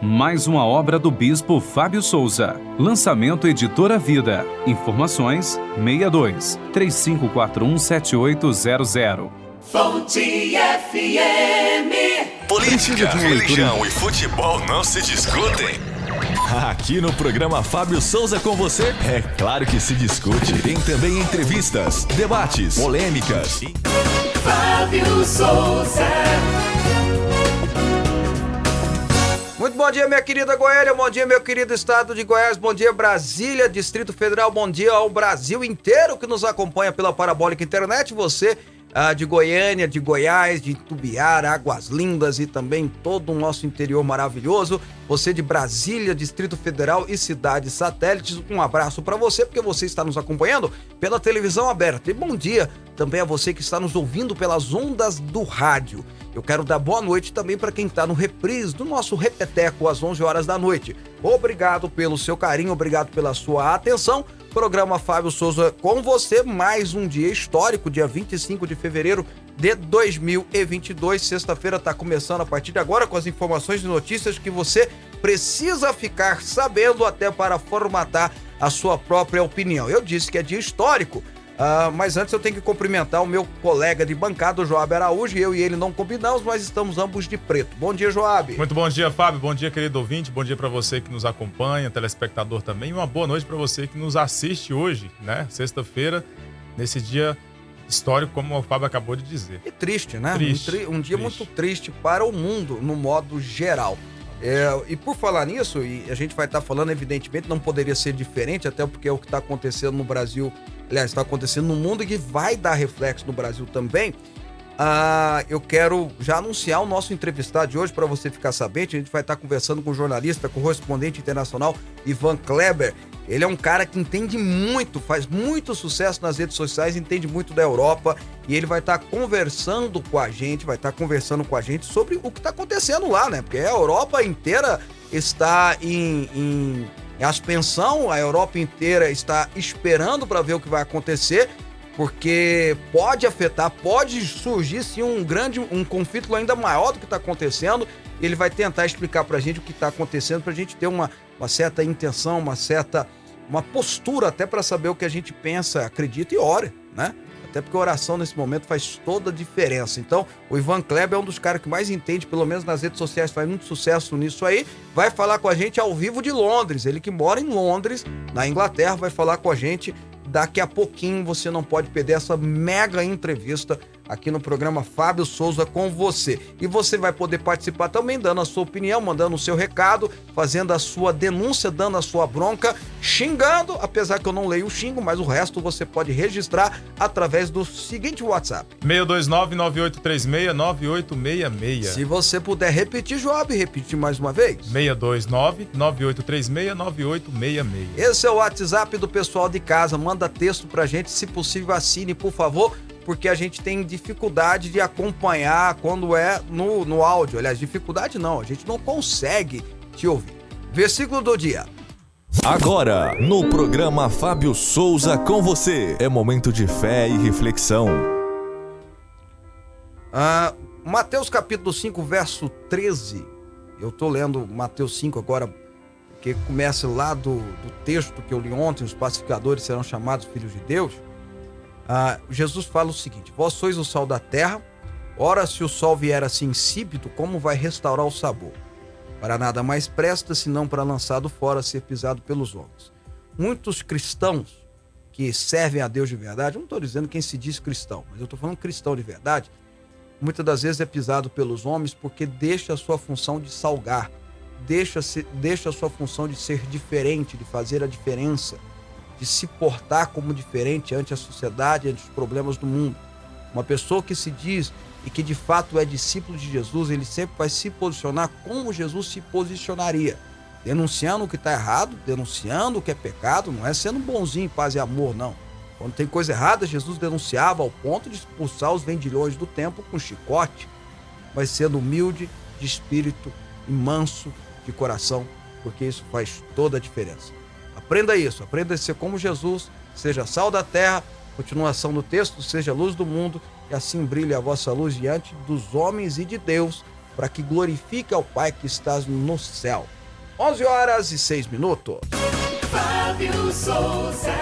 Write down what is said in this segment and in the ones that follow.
mais uma obra do bispo Fábio Souza. Lançamento Editora Vida. Informações 62 3541 7800. Fonte FM. Política, religião e futebol não se discutem. Aqui no programa Fábio Souza com você, é claro que se discute. Tem também entrevistas, debates, polêmicas. Fábio Souza. Muito bom dia, minha querida Goiânia, bom dia, meu querido estado de Goiás, bom dia, Brasília, Distrito Federal, bom dia ao Brasil inteiro que nos acompanha pela Parabólica Internet. Você ah, de Goiânia, de Goiás, de Tubiara, Águas Lindas e também todo o nosso interior maravilhoso. Você de Brasília, Distrito Federal e cidades satélites, um abraço para você, porque você está nos acompanhando pela televisão aberta. E bom dia também a você que está nos ouvindo pelas ondas do rádio. Eu quero dar boa noite também para quem está no reprise do nosso Repeteco às 11 horas da noite. Obrigado pelo seu carinho, obrigado pela sua atenção. Programa Fábio Souza com você, mais um dia histórico, dia 25 de fevereiro de 2022. Sexta-feira está começando a partir de agora com as informações e notícias que você precisa ficar sabendo até para formatar a sua própria opinião. Eu disse que é dia histórico Uh, mas antes eu tenho que cumprimentar o meu colega de bancada, o Joab Araújo. Eu e ele não combinamos, mas estamos ambos de preto. Bom dia, Joab. Muito bom dia, Fábio. Bom dia, querido ouvinte. Bom dia para você que nos acompanha, telespectador também. E uma boa noite para você que nos assiste hoje, né? Sexta-feira, nesse dia histórico, como o Fábio acabou de dizer. E triste, né? Triste, um, tri um dia triste. muito triste para o mundo, no modo geral. É, e por falar nisso, e a gente vai estar falando, evidentemente, não poderia ser diferente, até porque é o que está acontecendo no Brasil aliás, está acontecendo no mundo e que vai dar reflexo no Brasil também. Ah, eu quero já anunciar o nosso entrevistado de hoje para você ficar sabendo. A gente vai estar conversando com o jornalista, correspondente internacional Ivan Kleber. Ele é um cara que entende muito, faz muito sucesso nas redes sociais, entende muito da Europa e ele vai estar conversando com a gente, vai estar conversando com a gente sobre o que está acontecendo lá, né? Porque a Europa inteira está em, em em aspersão, a Europa inteira está esperando para ver o que vai acontecer, porque pode afetar, pode surgir sim um grande, um conflito ainda maior do que está acontecendo. Ele vai tentar explicar para a gente o que está acontecendo, para a gente ter uma, uma certa intenção, uma certa uma postura até para saber o que a gente pensa, acredita e ora, né? Até porque oração nesse momento faz toda a diferença. Então, o Ivan Kleber é um dos caras que mais entende, pelo menos nas redes sociais, faz muito sucesso nisso aí. Vai falar com a gente ao vivo de Londres. Ele que mora em Londres, na Inglaterra, vai falar com a gente daqui a pouquinho. Você não pode perder essa mega entrevista aqui no programa Fábio Souza com você. E você vai poder participar também, dando a sua opinião, mandando o seu recado, fazendo a sua denúncia, dando a sua bronca, xingando, apesar que eu não leio o xingo, mas o resto você pode registrar através do seguinte WhatsApp: 629-9836-9866. Se você puder repetir, Job, repete mais uma vez. 629-9836-9866. Esse é o WhatsApp do pessoal de casa. Manda texto pra gente, se possível, assine, por favor porque a gente tem dificuldade de acompanhar quando é no, no áudio. Aliás, dificuldade não, a gente não consegue te ouvir. Versículo do dia. Agora, no programa Fábio Souza com você, é momento de fé e reflexão. Ah, Mateus capítulo 5, verso 13. Eu tô lendo Mateus 5 agora, que começa lá do, do texto que eu li ontem: os pacificadores serão chamados filhos de Deus. Ah, Jesus fala o seguinte: Vós sois o sal da terra, ora, se o sol vier assim insípido, como vai restaurar o sabor? Para nada mais presta senão para lançado fora, ser pisado pelos homens. Muitos cristãos que servem a Deus de verdade, não estou dizendo quem se diz cristão, mas eu estou falando cristão de verdade, muitas das vezes é pisado pelos homens porque deixa a sua função de salgar, deixa, deixa a sua função de ser diferente, de fazer a diferença de se portar como diferente ante a sociedade, ante os problemas do mundo. Uma pessoa que se diz e que de fato é discípulo de Jesus, ele sempre vai se posicionar como Jesus se posicionaria. Denunciando o que está errado, denunciando o que é pecado, não é sendo bonzinho, paz e amor, não. Quando tem coisa errada, Jesus denunciava ao ponto de expulsar os vendilhões do templo com chicote, mas sendo humilde de espírito e manso de coração, porque isso faz toda a diferença. Aprenda isso, aprenda a ser como Jesus, seja sal da terra, continuação do texto, seja luz do mundo, e assim brilhe a vossa luz diante dos homens e de Deus, para que glorifique ao Pai que estás no céu. 11 horas e 6 minutos. Fábio Souza.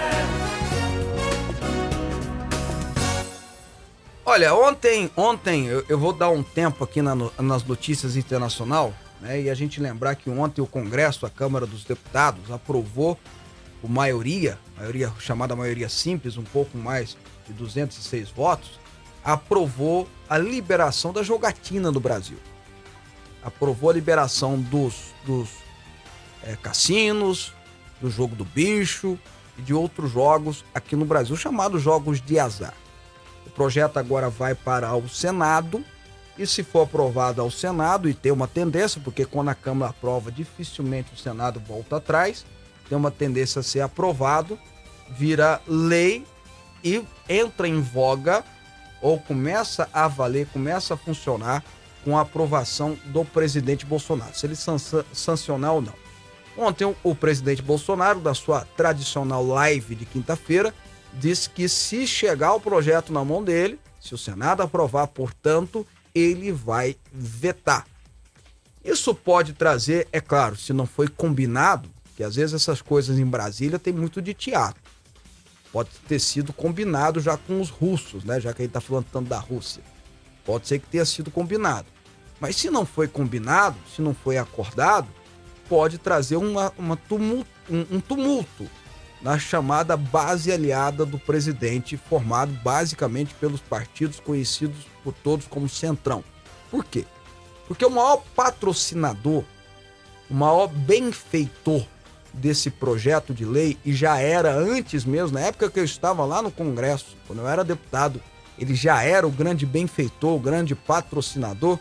Olha, ontem, ontem eu, eu vou dar um tempo aqui na nas notícias internacional, né? E a gente lembrar que ontem o Congresso, a Câmara dos Deputados, aprovou por maioria, maioria chamada maioria simples, um pouco mais de 206 votos, aprovou a liberação da jogatina no Brasil. Aprovou a liberação dos, dos eh, cassinos, do jogo do bicho e de outros jogos aqui no Brasil, chamados jogos de azar. O projeto agora vai para o Senado e se for aprovado ao Senado e tem uma tendência, porque quando a Câmara aprova, dificilmente o Senado volta atrás, tem uma tendência a ser aprovado, vira lei e entra em voga ou começa a valer, começa a funcionar com a aprovação do presidente Bolsonaro, se ele sansa- sancionar ou não. Ontem o presidente Bolsonaro, da sua tradicional live de quinta-feira, disse que se chegar o projeto na mão dele, se o Senado aprovar, portanto, ele vai vetar. Isso pode trazer, é claro, se não foi combinado, que às vezes essas coisas em Brasília tem muito de teatro. Pode ter sido combinado já com os russos, né? Já que a gente tá falando tanto da Rússia. Pode ser que tenha sido combinado. Mas se não foi combinado, se não foi acordado, pode trazer uma, uma tumul- um- um tumulto na chamada base aliada do presidente, formado basicamente pelos partidos conhecidos por todos como Centrão. Por quê? Porque o maior patrocinador, o maior benfeitor desse projeto de lei, e já era antes mesmo, na época que eu estava lá no Congresso, quando eu era deputado, ele já era o grande benfeitor, o grande patrocinador,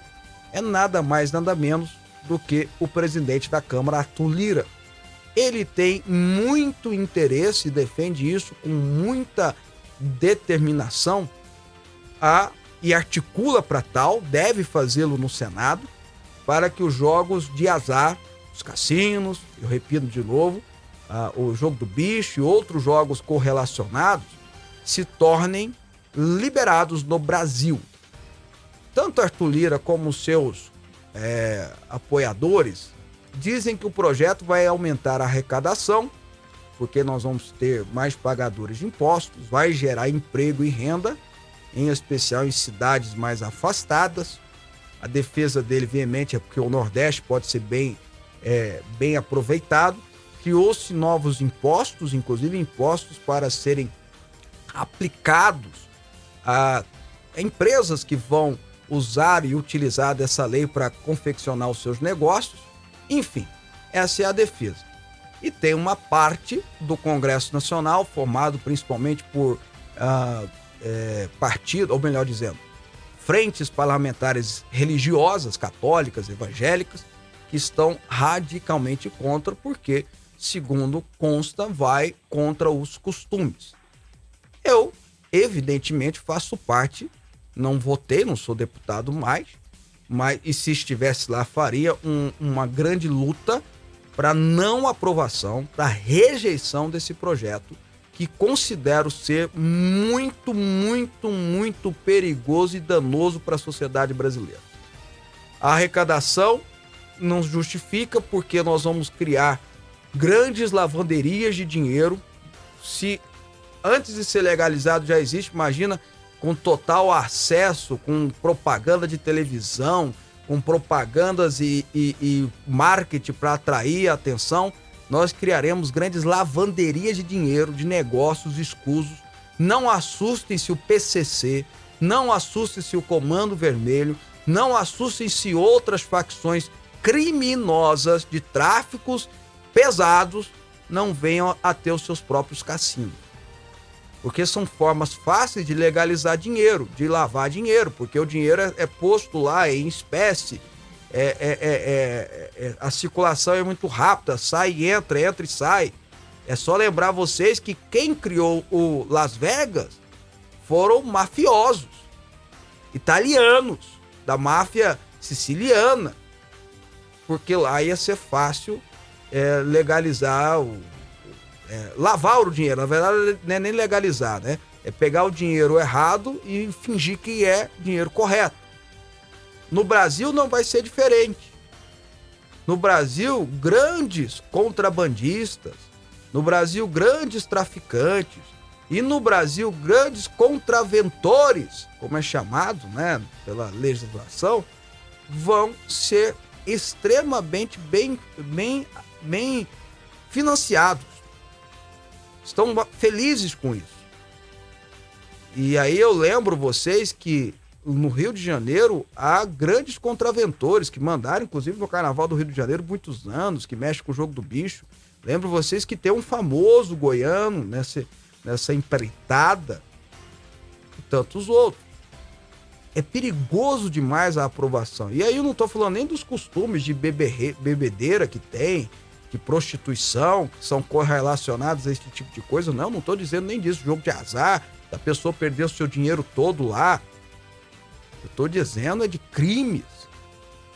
é nada mais, nada menos do que o presidente da Câmara, Arthur Lira. Ele tem muito interesse e defende isso com muita determinação a, e articula para tal, deve fazê-lo no Senado, para que os jogos de azar, os cassinos, eu repito de novo, ah, o jogo do bicho e outros jogos correlacionados se tornem liberados no Brasil. Tanto Arthur Lira como seus eh, apoiadores dizem que o projeto vai aumentar a arrecadação, porque nós vamos ter mais pagadores de impostos, vai gerar emprego e renda, em especial em cidades mais afastadas. A defesa dele veemente é porque o Nordeste pode ser bem, é, bem aproveitado. Criou-se novos impostos, inclusive impostos para serem aplicados a empresas que vão usar e utilizar dessa lei para confeccionar os seus negócios. Enfim, essa é a defesa. E tem uma parte do Congresso Nacional, formado principalmente por ah, eh, partidos, ou melhor dizendo, frentes parlamentares religiosas, católicas, evangélicas, que estão radicalmente contra, porque, segundo consta, vai contra os costumes. Eu, evidentemente, faço parte, não votei, não sou deputado mais, mas e se estivesse lá, faria um- uma grande luta para não aprovação, para rejeição desse projeto, que considero ser muito, muito, muito perigoso e danoso para a sociedade brasileira. A arrecadação não justifica porque nós vamos criar grandes lavanderias de dinheiro. Se antes de ser legalizado já existe, imagina com total acesso, com propaganda de televisão, com propagandas e, e- e marketing para atrair a atenção, nós criaremos grandes lavanderias de dinheiro, de negócios escusos. Não assustem-se o PCC, não assustem-se o Comando Vermelho, não assustem-se outras facções criminosas de tráficos pesados não venham a ter os seus próprios cassinos. Porque são formas fáceis de legalizar dinheiro, de lavar dinheiro, porque o dinheiro é, é posto lá em espécie, é, é- é- é- é- a circulação é muito rápida, sai e entra, entra e sai. É só lembrar vocês que quem criou o Las Vegas foram mafiosos italianos, da máfia siciliana, porque lá ia ser fácil é, legalizar o, é, lavar o dinheiro. Na verdade, não é nem legalizar, né? É pegar o dinheiro errado e fingir que é dinheiro correto. No Brasil não vai ser diferente. No Brasil, grandes contrabandistas, no Brasil, grandes traficantes e no Brasil, grandes contraventores, como é chamado, né, pela legislação, vão ser extremamente bem, bem, bem financiados. Estão felizes com isso. E aí eu lembro vocês que no Rio de Janeiro há grandes contraventores que mandaram, inclusive, no Carnaval do Rio de Janeiro muitos anos, que mexe com o jogo do bicho. Lembro vocês que tem um famoso goiano nessa, nessa empreitada e tantos outros. É perigoso demais a aprovação. E aí eu não estou falando nem dos costumes de bebedeira que tem, de prostituição, que são correlacionados a esse tipo de coisa. Não, não estou dizendo nem disso. Jogo de azar, da pessoa perder o seu dinheiro todo lá. Eu estou dizendo é de crimes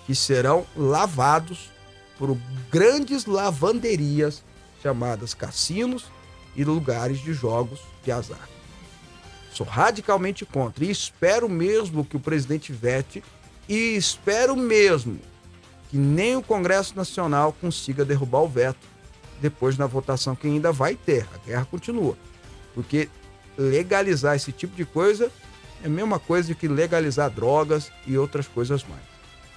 que serão lavados por grandes lavanderias chamadas cassinos e lugares de jogos de azar. Sou radicalmente contra e espero mesmo que o presidente vete e espero mesmo que nem o Congresso Nacional consiga derrubar o veto depois na votação que ainda vai ter. A guerra continua. Porque legalizar esse tipo de coisa é a mesma coisa que legalizar drogas e outras coisas mais.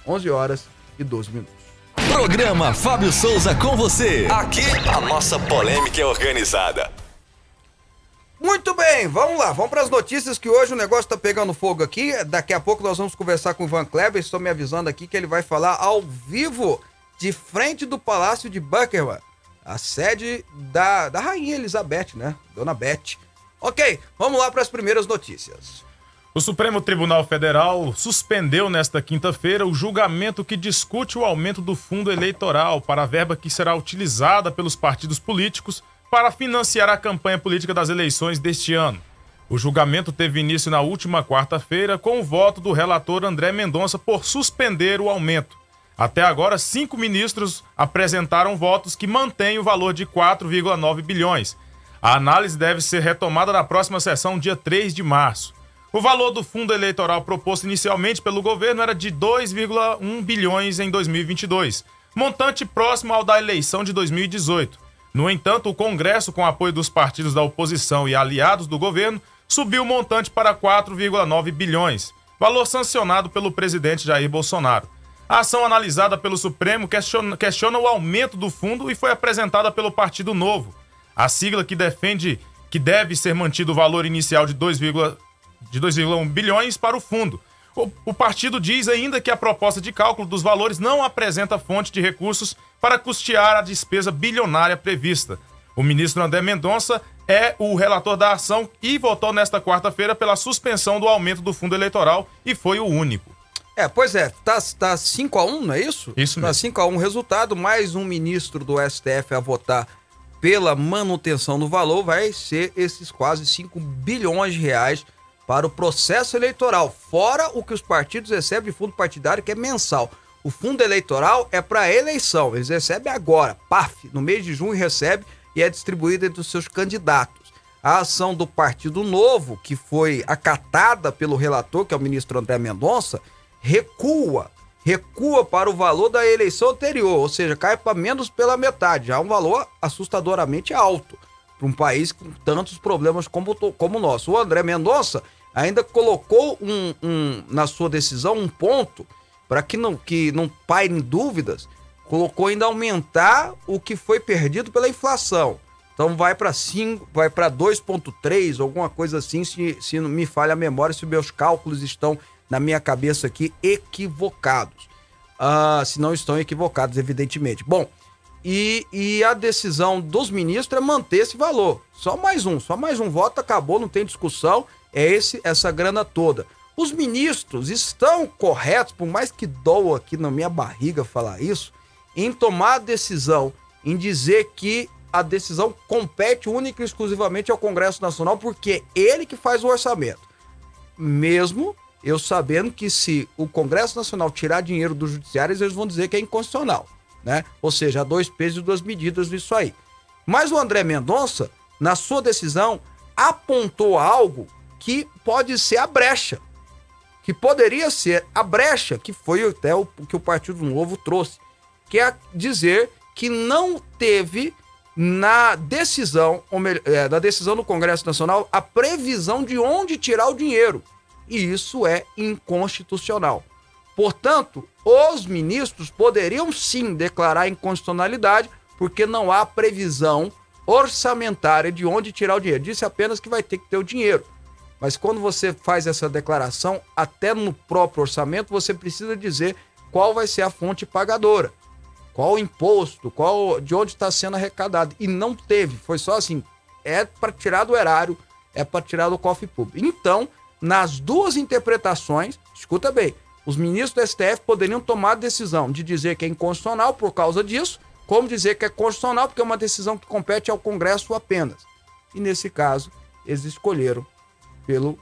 11 horas e 12 minutos. Programa Fábio Souza com você. Aqui a nossa polêmica é organizada. Muito bem, vamos lá, vamos para as notícias que hoje o negócio está pegando fogo aqui. Daqui a pouco nós vamos conversar com o Ivan Kleber. Estou me avisando aqui que ele vai falar ao vivo de frente do Palácio de Buckingham, a sede da, da Rainha Elizabeth, né? Dona Beth. Ok, vamos lá para as primeiras notícias. O Supremo Tribunal Federal suspendeu nesta quinta-feira o julgamento que discute o aumento do fundo eleitoral para a verba que será utilizada pelos partidos políticos para financiar a campanha política das eleições deste ano. O julgamento teve início na última quarta-feira com o voto do relator André Mendonça por suspender o aumento. Até agora, cinco ministros apresentaram votos que mantêm o valor de 4,9 bilhões, a análise deve ser retomada na próxima sessão, dia 3 de março. O valor do fundo eleitoral proposto inicialmente pelo governo era de 2,1 bilhões em 2022, montante próximo ao da eleição de 2018. No entanto, o Congresso, com apoio dos partidos da oposição e aliados do governo, subiu o montante para 4,9 bilhões, valor sancionado pelo presidente Jair Bolsonaro. A ação analisada pelo Supremo questiona, questiona o aumento do fundo e foi apresentada pelo Partido Novo. A sigla que defende que deve ser mantido o valor inicial de 2,1 bilhões para o fundo. O, o partido diz ainda que a proposta de cálculo dos valores não apresenta fonte de recursos para custear a despesa bilionária prevista. O ministro André Mendonça é o relator da ação e votou nesta quarta-feira pela suspensão do aumento do fundo eleitoral e foi o único. É, pois é, tá, tá 5 a 1 não é isso? Isso tá mesmo. Tá 5 a 1 resultado, mais um ministro do STF a votar pela manutenção do valor vai ser esses quase 5 bilhões de reais para o processo eleitoral, fora o que os partidos recebem de fundo partidário, que é mensal. O fundo eleitoral é para eleição, eles recebem agora, paf, no mês de junho recebe e é distribuído entre os seus candidatos. A ação do Partido Novo, que foi acatada pelo relator, que é o ministro André Mendonça, recua recua para o valor da eleição anterior, ou seja, cai para menos pela metade. Já um valor assustadoramente alto para um país com tantos problemas como, como o nosso. O André Mendonça ainda colocou um, um, na sua decisão um ponto para que não, que não pairem dúvidas, colocou ainda aumentar o que foi perdido pela inflação. Então vai para 5, vai para 2.3, alguma coisa assim, se, se não me falha a memória, se meus cálculos estão na minha cabeça aqui, equivocados. Uh, se não estão equivocados, evidentemente. Bom, e, e, a decisão dos ministros é manter esse valor. Só mais um, só mais um voto, acabou, não tem discussão. É esse essa grana toda. Os ministros estão corretos, por mais que doa aqui na minha barriga falar isso, em tomar a decisão, em dizer que a decisão compete única e exclusivamente ao Congresso Nacional, porque é ele que faz o orçamento. Mesmo eu sabendo que se o Congresso Nacional tirar dinheiro dos judiciários, eles vão dizer que é inconstitucional, né? Ou seja, há dois pesos e duas medidas nisso aí. Mas o André Mendonça, na sua decisão, apontou algo que pode ser a brecha. que poderia ser a brecha, que foi até o que o Partido Novo trouxe, que é dizer que não teve na decisão, melhor, é, na decisão do Congresso Nacional, a previsão de onde tirar o dinheiro. E isso é inconstitucional. Portanto, os ministros poderiam sim declarar inconstitucionalidade, porque não há previsão orçamentária de onde tirar o dinheiro. Disse apenas que vai ter que ter o dinheiro. Mas quando você faz essa declaração, até no próprio orçamento, você precisa dizer qual vai ser a fonte pagadora. Qual o imposto, qual de onde está sendo arrecadado. E não teve, foi só assim, é para tirar do erário, é para tirar do cofre público. Então, nas duas interpretações, escuta bem, os ministros do STF poderiam tomar a decisão de dizer que é inconstitucional por causa disso, como dizer que é constitucional porque é uma decisão que compete ao Congresso apenas. E nesse caso, eles escolheram pelo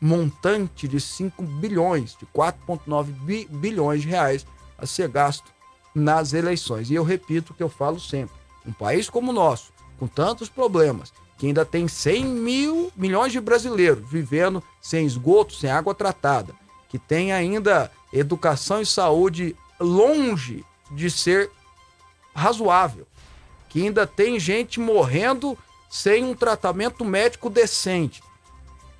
montante de 5 bilhões, de 4,9 bi bilhões de reais a ser gasto nas eleições. E eu repito o que eu falo sempre: um país como o nosso, com tantos problemas, que ainda tem 100 mil milhões de brasileiros vivendo sem esgoto, sem água tratada, que tem ainda educação e saúde longe de ser razoável, que ainda tem gente morrendo sem um tratamento médico decente,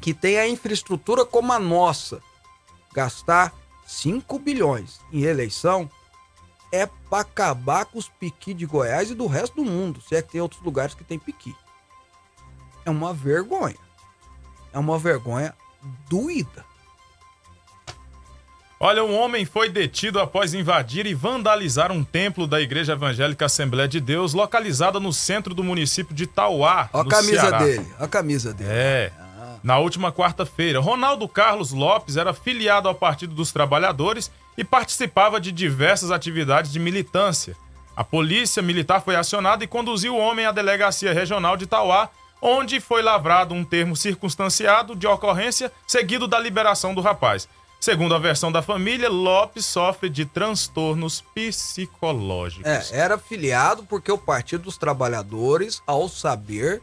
que tem a infraestrutura como a nossa, gastar 5 bilhões em eleição é para acabar com os piqui de Goiás e do resto do mundo, se é que tem outros lugares que tem piqui. É uma vergonha. É uma vergonha doída. Olha, um homem foi detido após invadir e vandalizar um templo da Igreja Evangélica Assembleia de Deus, localizada no centro do município de Tauá, Olha a camisa Ceará. dele, a camisa dele. É. Ah. Na última quarta-feira, Ronaldo Carlos Lopes era filiado ao Partido dos Trabalhadores e participava de diversas atividades de militância. A polícia militar foi acionada e conduziu o homem à delegacia regional de Tauá, onde foi lavrado um termo circunstanciado de ocorrência, seguido da liberação do rapaz. Segundo a versão da família, Lopes sofre de transtornos psicológicos. É, era filiado porque o Partido dos Trabalhadores, ao saber,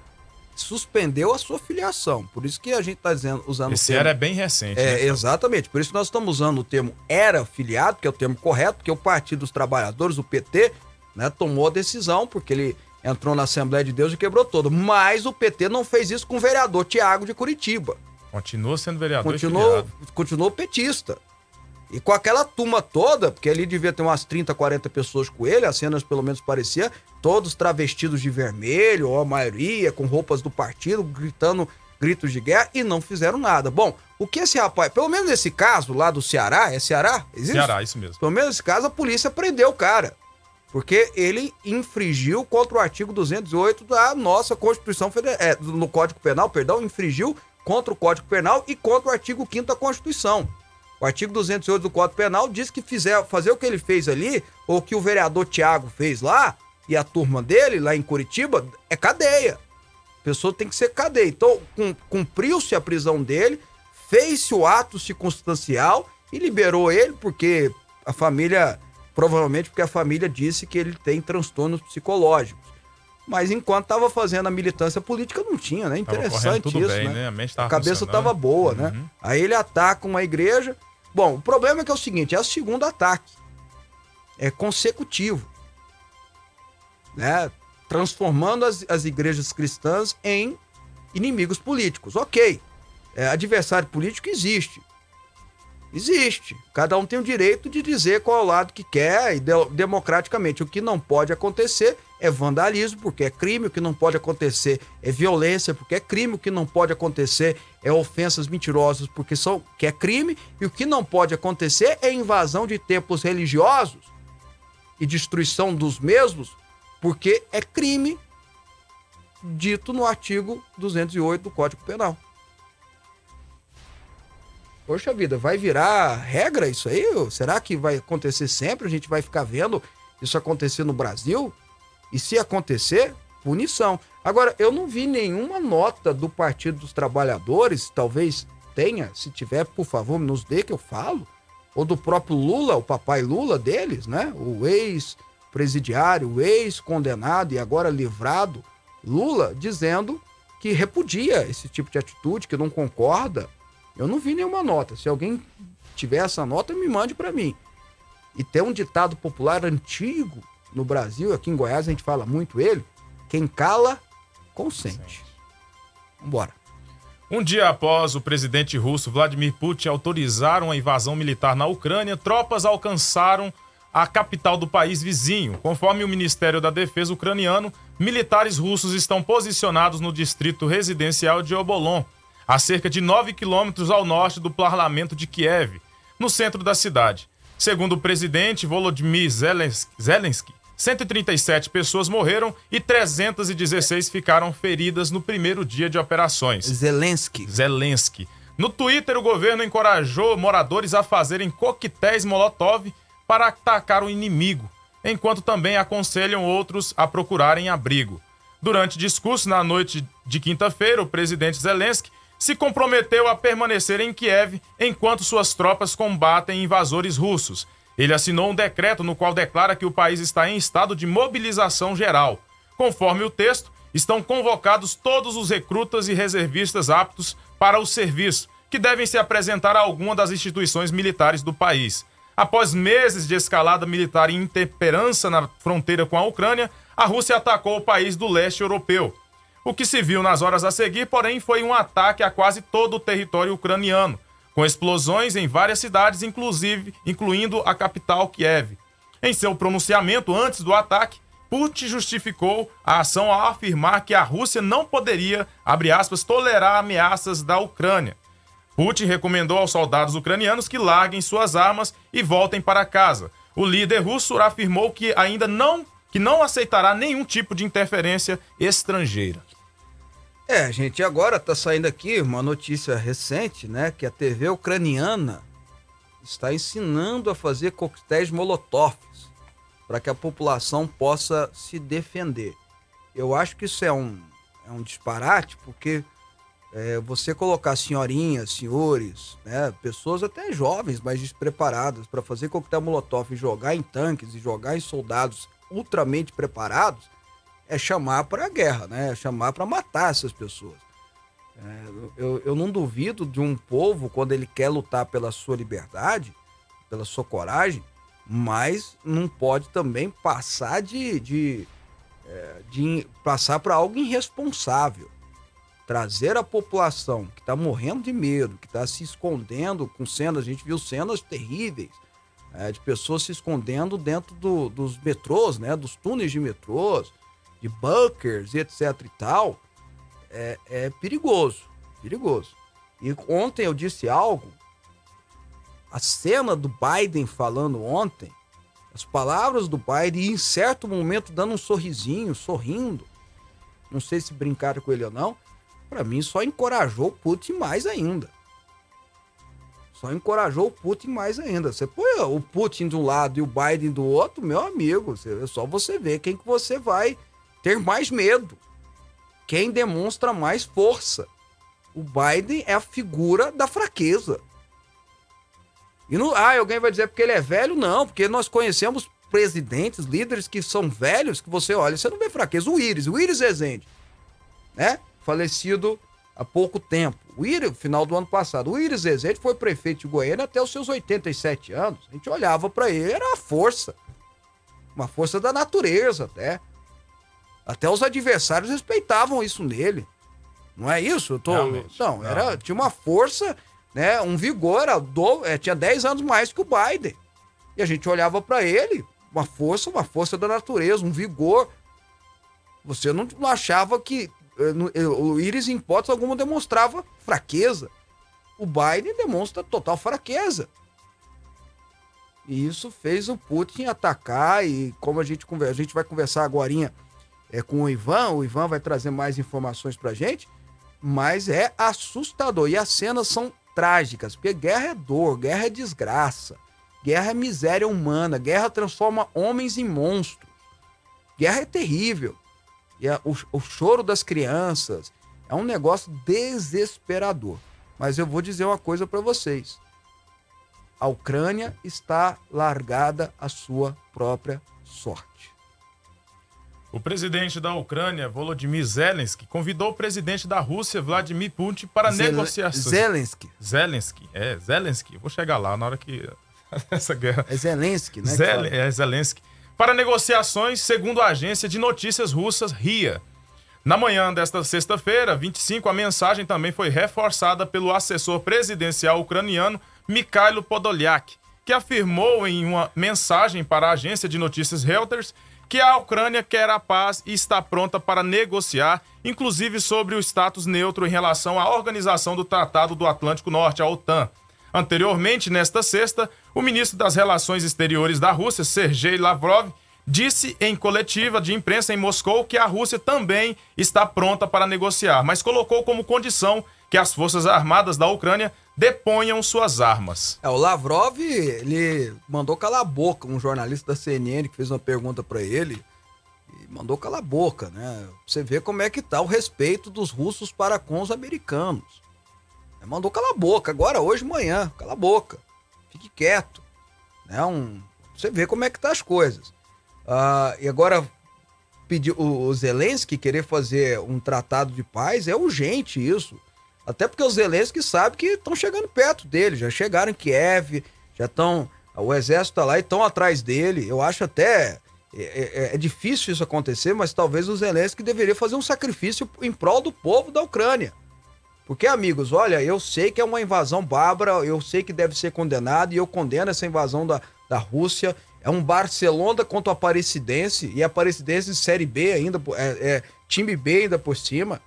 suspendeu a sua filiação. Por isso que a gente está dizendo, usando Esse o termo... era bem recente. É, né? exatamente. Por isso que nós estamos usando o termo era filiado, que é o termo correto, porque o Partido dos Trabalhadores, o PT, né, tomou a decisão, porque ele entrou na Assembleia de Deus e quebrou todo. Mas o PT não fez isso com o vereador Tiago de Curitiba. Continua sendo vereador continuou, continuou petista. E com aquela turma toda, porque ali devia ter umas 30, 40 pessoas com ele, as cenas pelo menos parecia, todos travestidos de vermelho, ou a maioria, com roupas do partido, gritando gritos de guerra, e não fizeram nada. Bom, o que esse rapaz, pelo menos nesse caso lá do Ceará, é Ceará? Existe? Ceará, isso mesmo. Pelo menos nesse caso, a polícia prendeu o cara. Porque ele infringiu contra o artigo 208 da nossa Constituição Federal, é, no Código Penal, perdão, infringiu contra o Código Penal e contra o artigo 5 da Constituição. O artigo 208 do Código Penal diz que fizer, fazer o que ele fez ali, ou que o vereador Tiago fez lá, e a turma dele, lá em Curitiba, é cadeia. A pessoa tem que ser cadeia. Então, cumpriu-se a prisão dele, fez-se o ato circunstancial e liberou ele, porque a família, provavelmente porque a família disse que ele tem transtornos psicológicos. Mas enquanto estava fazendo a militância política, não tinha, né? Interessante isso, bem, né? né? A, a cabeça estava boa, né? uhum. Aí ele ataca uma igreja. Bom, o problema é que é o seguinte: é o segundo ataque. É consecutivo. Né? Transformando as, as igrejas cristãs em inimigos políticos. Ok. É, adversário político existe. Existe. Cada um tem o direito de dizer qual é o lado que quer e de, democraticamente. O que não pode acontecer é vandalismo, porque é crime. O que não pode acontecer é violência, porque é crime. O que não pode acontecer é ofensas mentirosas, porque são, que é crime. E o que não pode acontecer é invasão de templos religiosos e destruição dos mesmos, porque é crime dito no artigo 208 do Código Penal. Poxa vida, vai virar regra isso aí? Será que vai acontecer sempre? A gente vai ficar vendo isso acontecer no Brasil? E se acontecer, punição. Agora, eu não vi nenhuma nota do Partido dos Trabalhadores, talvez tenha, se tiver, por favor, nos dê que eu falo, ou do próprio Lula, o papai Lula deles, né? O ex-presidiário, o ex-condenado e agora livrado Lula, dizendo que repudia esse tipo de atitude, que não concorda Eu não vi nenhuma nota. Se alguém tiver essa nota, me mande para mim. E tem um ditado popular antigo no Brasil, aqui em Goiás a gente fala muito ele: quem cala, consente. Vambora. Um dia após o presidente russo Vladimir Putin autorizar uma invasão militar na Ucrânia, tropas alcançaram a capital do país vizinho. Conforme o Ministério da Defesa ucraniano, militares russos estão posicionados no distrito residencial de Obolon, a cerca de 9 quilômetros ao norte do parlamento de Kiev, no centro da cidade. Segundo o presidente Volodymyr Zelensky, 137 pessoas morreram e 316 ficaram feridas no primeiro dia de operações. Zelensky. Zelensky. No Twitter, o governo encorajou moradores a fazerem coquetéis Molotov para atacar o inimigo, enquanto também aconselham outros a procurarem abrigo. Durante discurso na noite de quinta-feira, o presidente Zelensky se comprometeu a permanecer em Kiev enquanto suas tropas combatem invasores russos ele assinou um decreto no qual declara que o país está em estado de mobilização geral. Conforme o texto, estão convocados todos os recrutas e reservistas aptos para o serviço, que devem se apresentar a alguma das instituições militares do país. Após meses de escalada militar e intemperança na fronteira com a Ucrânia, a Rússia atacou o país do leste europeu. O que se viu nas horas a seguir, porém, foi um ataque a quase todo o território ucraniano, com explosões em várias cidades, inclusive incluindo a capital Kiev. Em seu pronunciamento antes do ataque, Putin justificou a ação ao afirmar que a Rússia não poderia, aspas, tolerar ameaças da Ucrânia. Putin recomendou aos soldados ucranianos que larguem suas armas e voltem para casa. O líder russo afirmou que ainda não que não aceitará nenhum tipo de interferência estrangeira. É, gente, agora tá saindo aqui uma notícia recente, né? Que a TV ucraniana está ensinando a fazer coquetéis molotovs para que a população possa se defender. Eu acho que isso é um, é um disparate, porque é, você colocar senhorinhas, senhores, né, pessoas até jovens, mas despreparadas, para fazer coquetel molotov e jogar em tanques e jogar em soldados ultramente preparados, é chamar para a guerra, né? É chamar para matar essas pessoas. É, eu, eu não duvido de um povo, quando ele quer lutar pela sua liberdade, pela sua coragem, mas não pode também passar de, de, é, de passar para algo irresponsável. Trazer a população que está morrendo de medo, que está se escondendo com cenas, a gente viu cenas terríveis, é, de pessoas se escondendo dentro do, dos metrôs, né, dos túneis de metrôs, de bunkers e etc e tal, é, é perigoso, perigoso. E ontem eu disse algo, a cena do Biden falando ontem, as palavras do Biden, em certo momento dando um sorrisinho, sorrindo, não sei se brincaram com ele ou não, para mim só encorajou o Putin mais ainda. Só encorajou o Putin mais ainda. Você põe o Putin de um lado e o Biden do outro, meu amigo, é só você ver quem que você vai ter mais medo. Quem demonstra mais força. O Biden é a figura da fraqueza. E não, ah, alguém vai dizer porque ele é velho? Não, porque nós conhecemos presidentes, líderes que são velhos, que você olha, você não vê fraqueza. O Íris, o Íris Rezende, né? Falecido há pouco tempo. O Íris, final do ano passado. O Íris Rezende foi prefeito de Goiânia até os seus 87 anos. A gente olhava para ele, era a força. Uma força da natureza até. Até os adversários respeitavam isso nele. Não é isso? Eu tô... Realmente, não, era, tinha uma força, né, um vigor, do, é, tinha 10 anos mais que o Biden. E a gente olhava para ele, uma força, uma força da natureza, um vigor. Você não, não achava que eh, eh, o Iris, em hipótese alguma, demonstrava fraqueza. O Biden demonstra total fraqueza. E isso fez o Putin atacar e como a gente, a gente vai conversar agora é, com o Ivan, o Ivan vai trazer mais informações pra gente, mas é assustador. E as cenas são trágicas, porque guerra é dor, guerra é desgraça, guerra é miséria humana, guerra transforma homens em monstros. Guerra é terrível. E a, o, o choro das crianças é um negócio desesperador. Mas eu vou dizer uma coisa para vocês. A Ucrânia está largada à sua própria sorte. O presidente da Ucrânia, Volodymyr Zelensky, convidou o presidente da Rússia, Vladimir Putin, para Zel- negociações. Zelensky. Zelensky, é, Zelensky. Vou chegar lá na hora que essa guerra. É Zelensky, né? Zel- é, Zelensky. Para negociações, segundo a agência de notícias russas RIA. Na manhã desta sexta-feira, 25, a mensagem também foi reforçada pelo assessor presidencial ucraniano Mikhailo Podolyak, que afirmou em uma mensagem para a agência de notícias Reuters que a Ucrânia quer a paz e está pronta para negociar, inclusive sobre o status neutro em relação à organização do Tratado do Atlântico Norte, a OTAN. Anteriormente, nesta sexta, o ministro das Relações Exteriores da Rússia, Sergei Lavrov, disse em coletiva de imprensa em Moscou que a Rússia também está pronta para negociar, mas colocou como condição que as forças armadas da Ucrânia deponham suas armas. É, o Lavrov, ele mandou calar a boca, um jornalista da CNN que fez uma pergunta pra ele, e mandou calar a boca, né? Você vê como é que tá o respeito dos russos para com os americanos. É, Mandou calar a boca, agora, hoje, manhã, cala a boca. Fique quieto. Né? Um, você vê como é que tá as coisas. Ah, e agora, pedir o, o Zelensky querer fazer um tratado de paz, é urgente isso. Até porque os Zelensky sabe que estão chegando perto dele, já chegaram em Kiev, já estão. O exército tá lá e estão atrás dele. Eu acho até. É, é- é difícil isso acontecer, mas talvez o Zelensky deveria fazer um sacrifício em prol do povo da Ucrânia. Porque, amigos, olha, eu sei que é uma invasão bárbara, eu sei que deve ser condenado, e eu condeno essa invasão da, da Rússia. É um Barcelona contra o Aparecidense, e Aparecidense Série B ainda, é, é time B ainda por cima.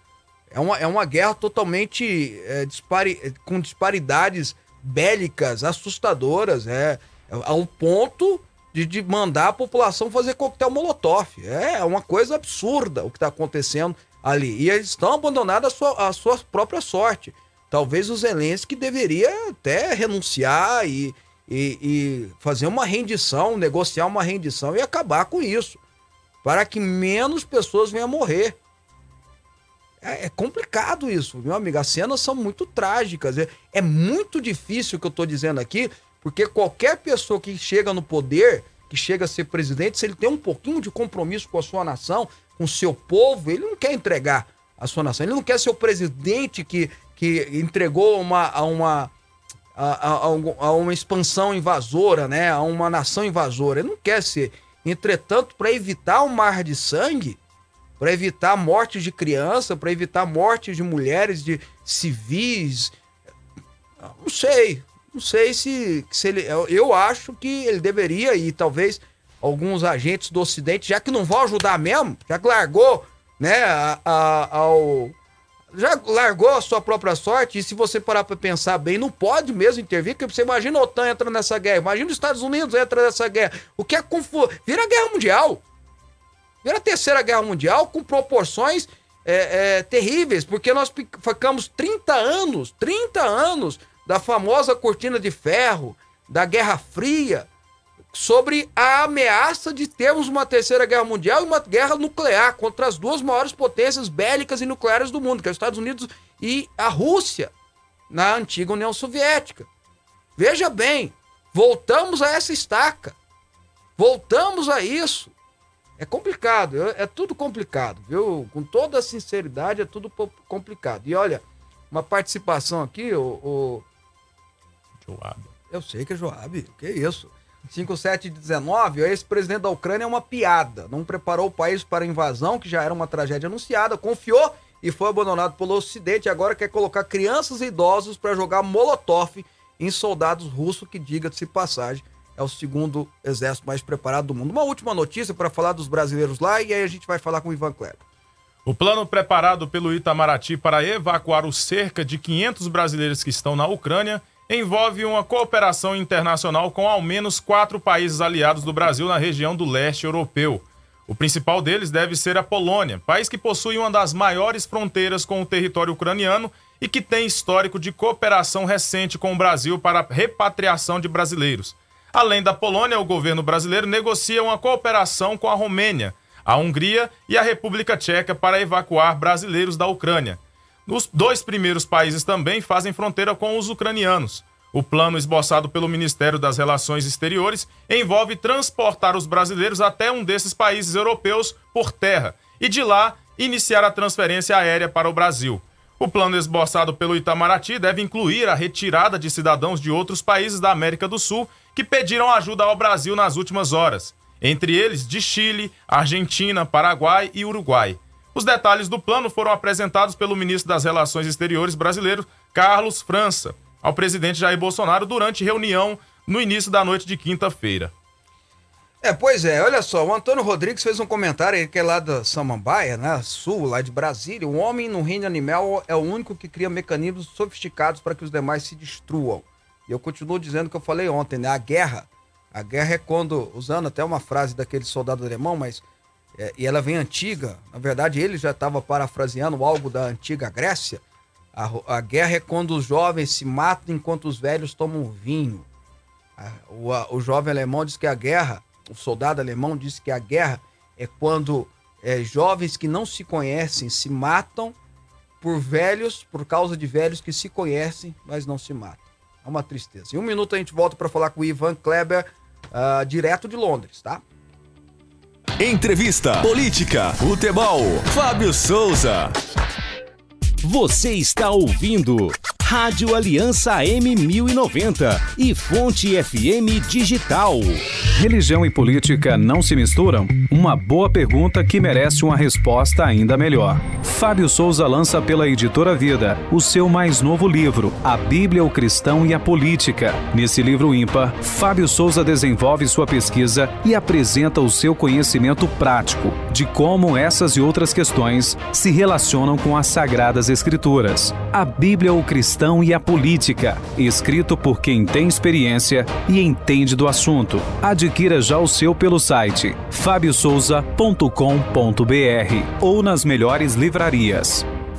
É uma, é uma guerra totalmente é, dispari- é, com disparidades bélicas assustadoras, é, é ao ponto de, de mandar a população fazer coquetel molotov. É uma coisa absurda o que está acontecendo ali. E eles estão abandonados à sua, à sua própria sorte. Talvez o Zelensky deveria até renunciar e, e, e fazer uma rendição, negociar uma rendição e acabar com isso. Para que menos pessoas venham a morrer. É, é complicado isso, meu amigo. As cenas são muito trágicas. É, é muito difícil o que eu tô dizendo aqui, porque qualquer pessoa que chega no poder, que chega a ser presidente, se ele tem um pouquinho de compromisso com a sua nação, com o seu povo, ele não quer entregar a sua nação. Ele não quer ser o presidente que, que entregou uma, a uma. A, a- a um- uma expansão invasora, né? A uma nação invasora. Ele não quer ser. Entretanto, para evitar um mar de sangue, para evitar mortes de criança, para evitar mortes de mulheres, de civis. Não sei, não sei se, se ele. Eu, acho que ele deveria e talvez alguns agentes do Ocidente, já que não vão ajudar mesmo, já que largou, né, a- a- ao já largou a sua própria sorte, e se você parar pra pensar bem, não pode mesmo intervir, porque você imagina a OTAN entra nessa guerra, imagina os Estados Unidos entra nessa guerra. O que é confuso? Vira guerra mundial. Vira a terceira guerra mundial com proporções é, é, terríveis, porque nós fi- ficamos 30 anos, 30 anos da famosa cortina de ferro, da Guerra Fria, sobre a ameaça de termos uma terceira guerra mundial e uma guerra nuclear contra as duas maiores potências bélicas e nucleares do mundo, que é os Estados Unidos e a Rússia, na antiga União Soviética. Veja bem, voltamos a essa estaca. Voltamos a isso. É complicado, é tudo complicado, viu? Com toda a sinceridade, é tudo complicado. E olha, uma participação aqui, o, o- Joab. eu sei que é Joab, que isso. 5719, o ex-presidente da Ucrânia é uma piada. Não preparou o país para a invasão, que já era uma tragédia anunciada, confiou e foi abandonado pelo Ocidente. Agora quer colocar crianças e idosos para jogar molotov em soldados russos, que diga-se passagem, é o segundo exército mais preparado do mundo. Uma última notícia para falar dos brasileiros lá e aí a gente vai falar com o Ivan Kleber. O plano preparado pelo Itamaraty para evacuar os cerca de 500 brasileiros que estão na Ucrânia envolve uma cooperação internacional com ao menos quatro países aliados do Brasil na região do leste europeu. O principal deles deve ser a Polônia, país que possui uma das maiores fronteiras com o território ucraniano e que tem histórico de cooperação recente com o Brasil para repatriação de brasileiros. Além da Polônia, o governo brasileiro negocia uma cooperação com a Romênia, a Hungria e a República Tcheca para evacuar brasileiros da Ucrânia. Os dois primeiros países também fazem fronteira com os ucranianos. O plano esboçado pelo Ministério das Relações Exteriores envolve transportar os brasileiros até um desses países europeus por terra e de lá iniciar a transferência aérea para o Brasil. O plano esboçado pelo Itamaraty deve incluir a retirada de cidadãos de outros países da América do Sul que pediram ajuda ao Brasil nas últimas horas, entre eles de Chile, Argentina, Paraguai e Uruguai. Os detalhes do plano foram apresentados pelo ministro das Relações Exteriores brasileiro, Carlos França, ao presidente Jair Bolsonaro durante reunião no início da noite de quinta-feira. É, pois é, olha só, o Antônio Rodrigues fez um comentário aí que é lá da Samambaia, né, sul, lá de Brasília. O homem no reino animal é o único que cria mecanismos sofisticados para que os demais se destruam. Eu continuo dizendo o que eu falei ontem, né, a guerra. A guerra é quando, usando até uma frase daquele soldado alemão, mas é, e ela vem antiga, na verdade ele já estava parafraseando algo da antiga Grécia. A, a, guerra é quando os jovens se matam enquanto os velhos tomam vinho. A, o, a, o jovem alemão diz que a guerra o soldado alemão disse que a guerra é quando é, jovens que não se conhecem se matam por velhos, por causa de velhos que se conhecem, mas não se matam. É uma tristeza. Em um minuto a gente volta para falar com o Ivan Kleber, uh, direto de Londres, tá? Entrevista, política, futebol, Fábio Souza. Você está ouvindo Rádio Aliança M1090 e Fonte FM Digital. Religião e política não se misturam? Uma boa pergunta que merece uma resposta ainda melhor. Fábio Souza lança pela editora Vida o seu mais novo livro, A Bíblia, o Cristão e a Política. Nesse livro ímpar, Fábio Souza desenvolve sua pesquisa e apresenta o seu conhecimento prático de como essas e outras questões se relacionam com as Sagradas Escrituras. A Bíblia, o Cristão e a Política, escrito por quem tem experiência e entende do assunto. Adquira já o seu pelo site fabiosouza.com.br ou nas melhores livrarias.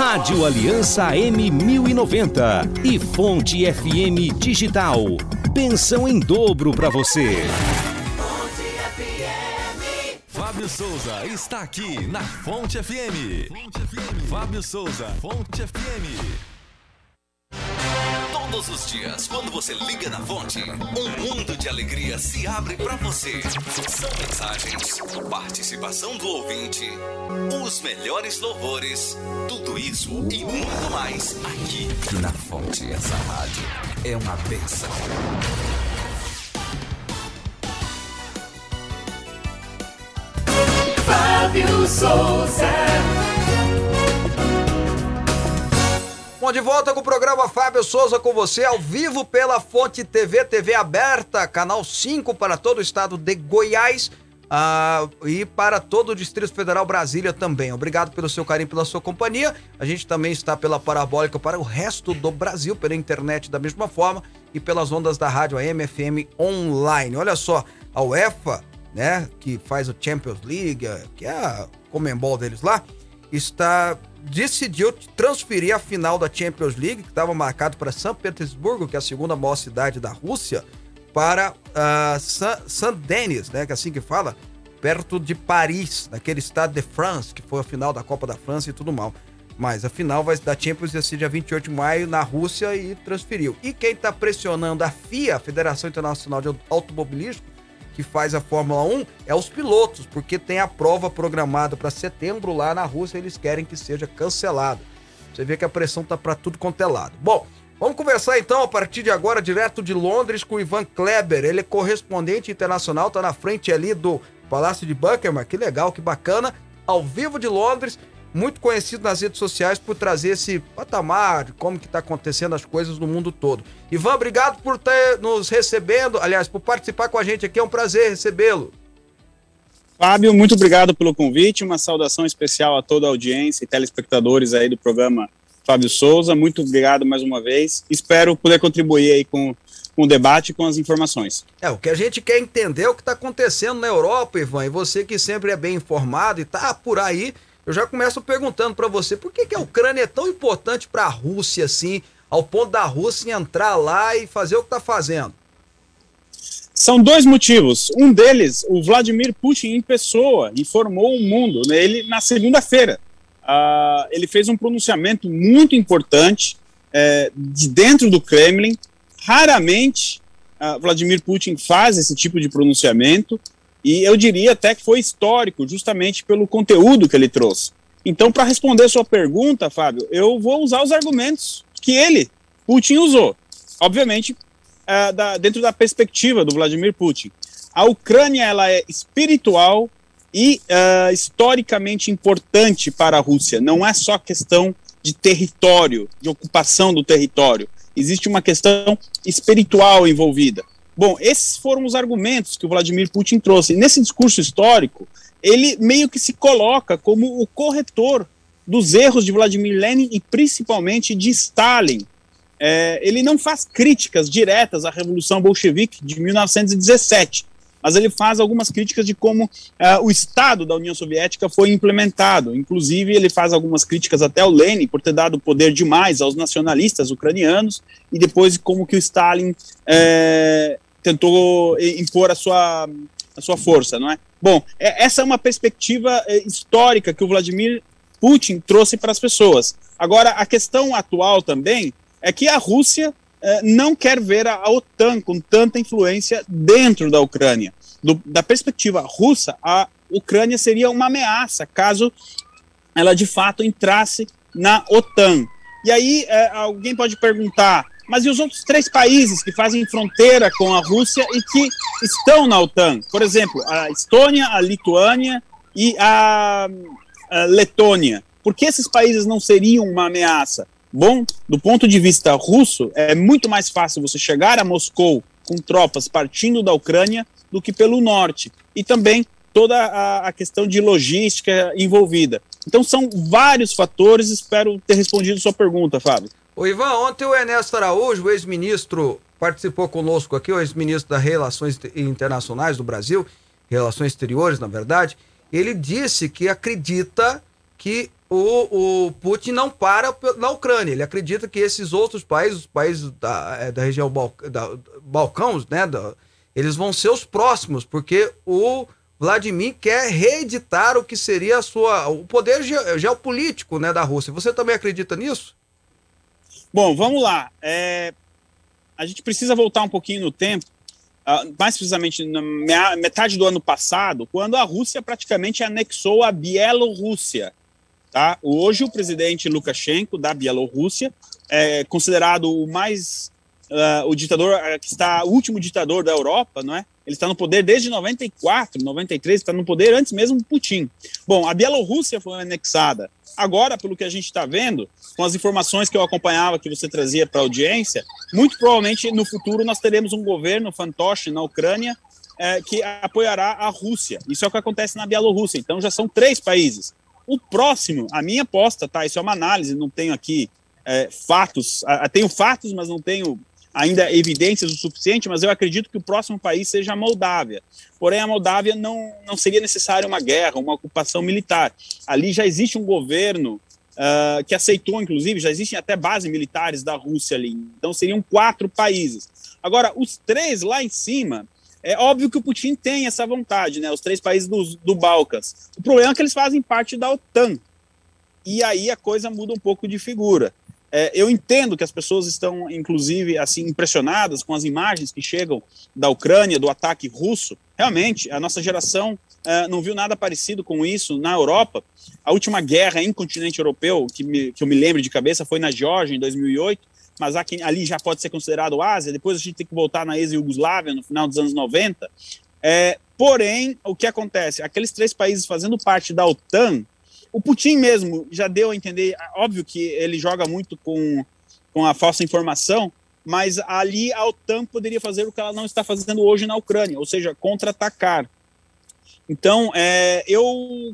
Rádio Aliança M1090 e Fonte FM Digital. Pensão em dobro para você. Fábio Souza está aqui na Fonte FM. Fonte FM. Fábio Souza, Fonte FM. Todos os dias, quando você liga na fonte, um mundo de alegria se abre para você. São mensagens, participação do ouvinte, os melhores louvores, tudo isso e muito mais aqui na fonte. Essa rádio é uma benção. Fábio Souza. Bom, de volta com o programa Fábio Souza com você, ao vivo pela Fonte TV, TV aberta, canal 5 para todo o estado de Goiás ah, e para todo o Distrito Federal Brasília também. Obrigado pelo seu carinho, pela sua companhia. A gente também está pela parabólica para o resto do Brasil, pela internet da mesma forma e pelas ondas da rádio AM FM online. Olha só, a UEFA, né, que faz o Champions League, que é a Comembol deles lá, está decidiu transferir a final da Champions League, que estava marcado para São Petersburgo, que é a segunda maior cidade da Rússia, para uh, Saint-Denis, né, que é assim que fala, perto de Paris, naquele estado de France, que foi a final da Copa da França e tudo mal. Mas a final vai, da Champions vai ser dia 28 de maio na Rússia e transferiu. E quem está pressionando a FIA, a Federação Internacional de Automobilismo, que faz a Fórmula 1 é os pilotos, porque tem a prova programada para setembro lá na Rússia, eles querem que seja cancelada. Você vê que a pressão tá para tudo quanto é lado. Bom, Vamos conversar então a partir de agora, direto de Londres, com o Ivan Kleber. Ele é correspondente internacional, tá na frente ali do Palácio de Buckingham. Que legal, que bacana. Ao vivo de Londres, muito conhecido nas redes sociais por trazer esse patamar de como que tá acontecendo as coisas no mundo todo. Ivan, obrigado por ter nos recebendo, aliás, por participar com a gente aqui. É um prazer recebê-lo. Fábio, muito obrigado pelo convite. Uma saudação especial a toda a audiência e telespectadores aí do programa Fábio Souza. Muito obrigado mais uma vez. Espero poder contribuir aí com, com o debate e com as informações. É, o que a gente quer entender é o que está acontecendo na Europa, Ivan. E você que sempre é bem informado e tá por aí, eu já começo perguntando para você por que, que a Ucrânia é tão importante para a Rússia assim, ao ponto da Rússia entrar lá e fazer o que está fazendo? São dois motivos. Um deles, o Vladimir Putin em pessoa informou o mundo. Né? Ele na segunda-feira, uh, ele fez um pronunciamento muito importante é, de dentro do Kremlin. Raramente uh, Vladimir Putin faz esse tipo de pronunciamento e eu diria até que foi histórico, justamente pelo conteúdo que ele trouxe. Então, para responder sua pergunta, Fábio, eu vou usar os argumentos que ele, Putin, usou. Obviamente, uh, da, dentro da perspectiva do Vladimir Putin. A Ucrânia ela é espiritual e uh, historicamente importante para a Rússia. Não é só questão de território, de ocupação do território. Existe uma questão espiritual envolvida. Bom, esses foram os argumentos que o Vladimir Putin trouxe. Nesse discurso histórico, ele meio que se coloca como o corretor dos erros de Vladimir Lenin e principalmente de Stalin, é, ele não faz críticas diretas à Revolução Bolchevique de 1917, mas ele faz algumas críticas de como é, o Estado da União Soviética foi implementado. Inclusive, ele faz algumas críticas até ao Lenin por ter dado poder demais aos nacionalistas ucranianos e depois como que o Stalin é, tentou impor a sua, a sua força, não é? Bom, é, essa é uma perspectiva é, histórica que o Vladimir Putin trouxe para as pessoas. Agora, a questão atual também é que a Rússia eh, não quer ver a, OTAN com tanta influência dentro da Ucrânia. Do, da perspectiva russa, a Ucrânia seria uma ameaça caso ela de fato entrasse na OTAN. E aí eh, alguém pode perguntar, mas e os outros três países que fazem fronteira com a Rússia e que estão na OTAN? Por exemplo, a Estônia, a Lituânia e a, a Letônia. Por que esses países não seriam uma ameaça? Bom, do ponto de vista russo, é muito mais fácil você chegar a Moscou com tropas partindo da Ucrânia do que pelo norte. E também toda a, a questão de logística envolvida. Então são vários fatores, espero ter respondido sua pergunta, Fábio. O Ivan, ontem o Ernesto Araújo, ex-ministro, participou conosco aqui, o ex-ministro das Relações Internacionais do Brasil, Relações Exteriores, na verdade, ele disse que acredita que o, o Putin não para na Ucrânia. Ele acredita que esses outros países, os países da, é, da região Bal, da, né, da, eles vão ser os próximos, porque o Vladimir quer reeditar o que seria a sua, o poder ge, geopolítico né, da Rússia. Você também acredita nisso? Bom, vamos lá. É, a gente precisa voltar um pouquinho no tempo, uh, mais precisamente na metade do ano passado, quando a Rússia praticamente anexou a Bielorrússia. Tá? Hoje, o presidente Lukashenko, da Bielorrússia, é considerado o mais. Uh, o ditador uh, que está, o último ditador da Europa, não é? Ele está no poder desde 94, 93, está no poder antes mesmo do Putin. Bom, a Bielorrússia foi anexada. Agora, pelo que a gente está vendo, com as informações que eu acompanhava, que você trazia para a audiência, muito provavelmente no futuro nós teremos um governo fantoche na Ucrânia é, que apoiará a Rússia. Isso é o que acontece na Bielorrússia. Então já são três países. O próximo, a minha aposta, tá? Isso é uma análise, não tenho aqui é, fatos, a, tenho fatos, mas não tenho ainda evidências o suficiente, mas eu acredito que o próximo país seja a Moldávia. Porém, a Moldávia não, não seria necessária uma guerra, uma ocupação militar. Ali já existe um governo uh, que aceitou, inclusive, já existem até bases militares da Rússia ali. Então, seriam quatro países. Agora, os três lá em cima, é óbvio que o Putin tem essa vontade, né? Os três países do, do Balcãs. O problema é que eles fazem parte da OTAN. E aí a coisa muda um pouco de figura. É, eu entendo que as pessoas estão, inclusive, assim, impressionadas com as imagens que chegam da Ucrânia, do ataque russo. Realmente, a nossa geração é, não viu nada parecido com isso na Europa. A última guerra em continente europeu, que, me, que eu me lembro de cabeça, foi na Geórgia, em 2008 mas ali já pode ser considerado Ásia, depois a gente tem que voltar na ex-Yugoslávia no final dos anos 90. É, porém, o que acontece? Aqueles três países fazendo parte da OTAN, o Putin mesmo já deu a entender, óbvio que ele joga muito com, com a falsa informação, mas ali a OTAN poderia fazer o que ela não está fazendo hoje na Ucrânia, ou seja, contra-atacar. Então, é, eu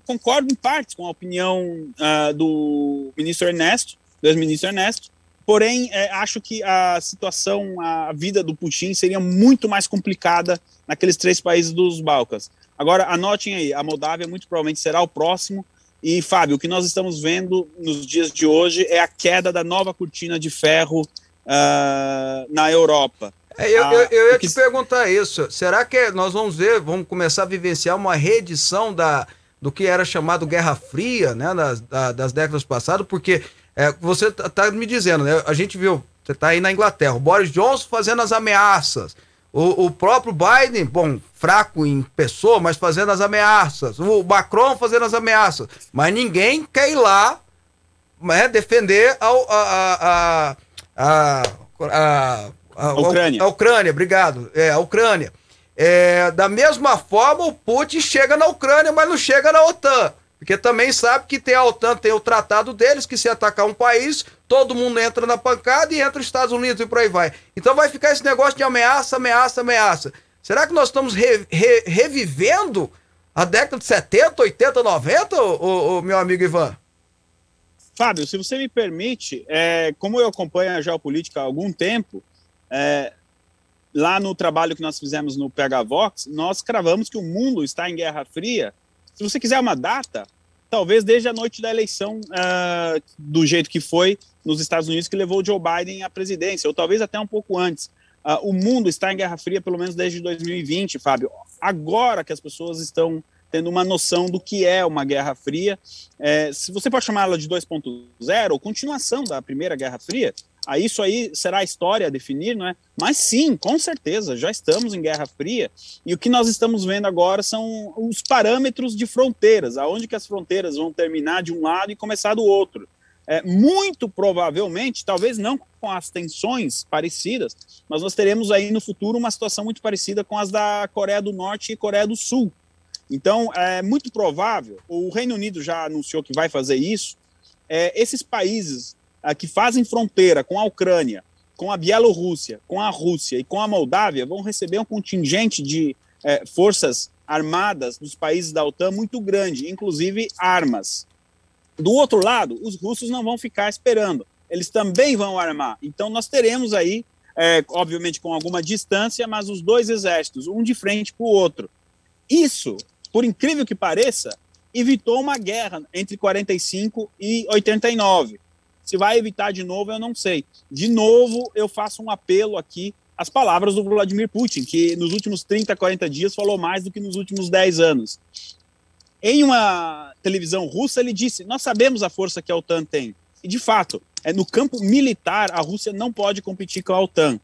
concordo em parte com a opinião uh, do ministro Ernesto, do ex-ministro Ernesto, porém, é, acho que a situação, a vida do Putin seria muito mais complicada naqueles três países dos Balcãs. Agora, anotem aí, a Moldávia muito provavelmente será o próximo, e, Fábio, o que nós estamos vendo nos dias de hoje é a queda da nova cortina de ferro uh, na Europa. É, eu, eu, eu, ia te perguntar isso. Será que nós vamos ver, vamos começar a vivenciar uma reedição da, do que era chamado Guerra Fria, né, das, da, das décadas passadas? Porque é, você está tá me dizendo, né? A gente viu, você está aí na Inglaterra, o Boris Johnson fazendo as ameaças. O, o, próprio Biden, bom, fraco em pessoa, mas fazendo as ameaças. O Macron fazendo as ameaças. Mas ninguém quer ir lá né, defender a, a, a, a, a a, Ucrânia. A, Ucrânia, obrigado. É, a Ucrânia. É, da mesma forma, o Putin chega na Ucrânia, mas não chega na OTAN. Porque também sabe que tem a OTAN, tem o tratado deles, que se atacar um país, todo mundo entra na pancada e entra os Estados Unidos e por aí vai. Então vai ficar esse negócio de ameaça, ameaça, ameaça. Será que nós estamos re, re, revivendo a década de 70, 80, 90, ô, ô, meu amigo Ivan? Fábio, se você me permite, é, como eu acompanho a geopolítica há algum tempo, é, lá no trabalho que nós fizemos no PH Vox, nós cravamos que o mundo está em Guerra Fria. Se você quiser uma data, talvez desde a noite da eleição uh, do jeito que foi nos Estados Unidos, que levou Joe Biden à presidência, ou talvez até um pouco antes. Uh, o mundo está em Guerra Fria pelo menos desde 2020, Fábio. Agora que as pessoas estão tendo uma noção do que é uma Guerra Fria, é, se você pode chamá-la de 2.0, ou continuação da Primeira Guerra Fria, a isso aí será a história a definir, não é? Mas sim, com certeza, já estamos em Guerra Fria e o que nós estamos vendo agora são os parâmetros de fronteiras, aonde que as fronteiras vão terminar de um lado e começar do outro. É, muito provavelmente, talvez não com as tensões parecidas, mas nós teremos aí no futuro uma situação muito parecida com as da Coreia do Norte e Coreia do Sul. Então, é muito provável, o Reino Unido já anunciou que vai fazer isso, é, esses países que fazem fronteira com a Ucrânia, com a Bielorrússia, com a Rússia e com a Moldávia vão receber um contingente de é, forças armadas dos países da OTAN muito grande, inclusive armas. Do outro lado, os russos não vão ficar esperando, eles também vão armar. Então, nós teremos aí, é, obviamente com alguma distância, mas os dois exércitos, um de frente para o outro. Isso, por incrível que pareça, evitou uma guerra entre 45 e 89. Se vai evitar de novo, eu não sei. De novo, eu faço um apelo aqui às palavras do Vladimir Putin, que nos últimos 30, 40 dias falou mais do que nos últimos 10 anos. Em uma televisão russa, ele disse: Nós sabemos a força que a OTAN tem. E, de fato, é, no campo militar, a Rússia não pode competir com a OTAN.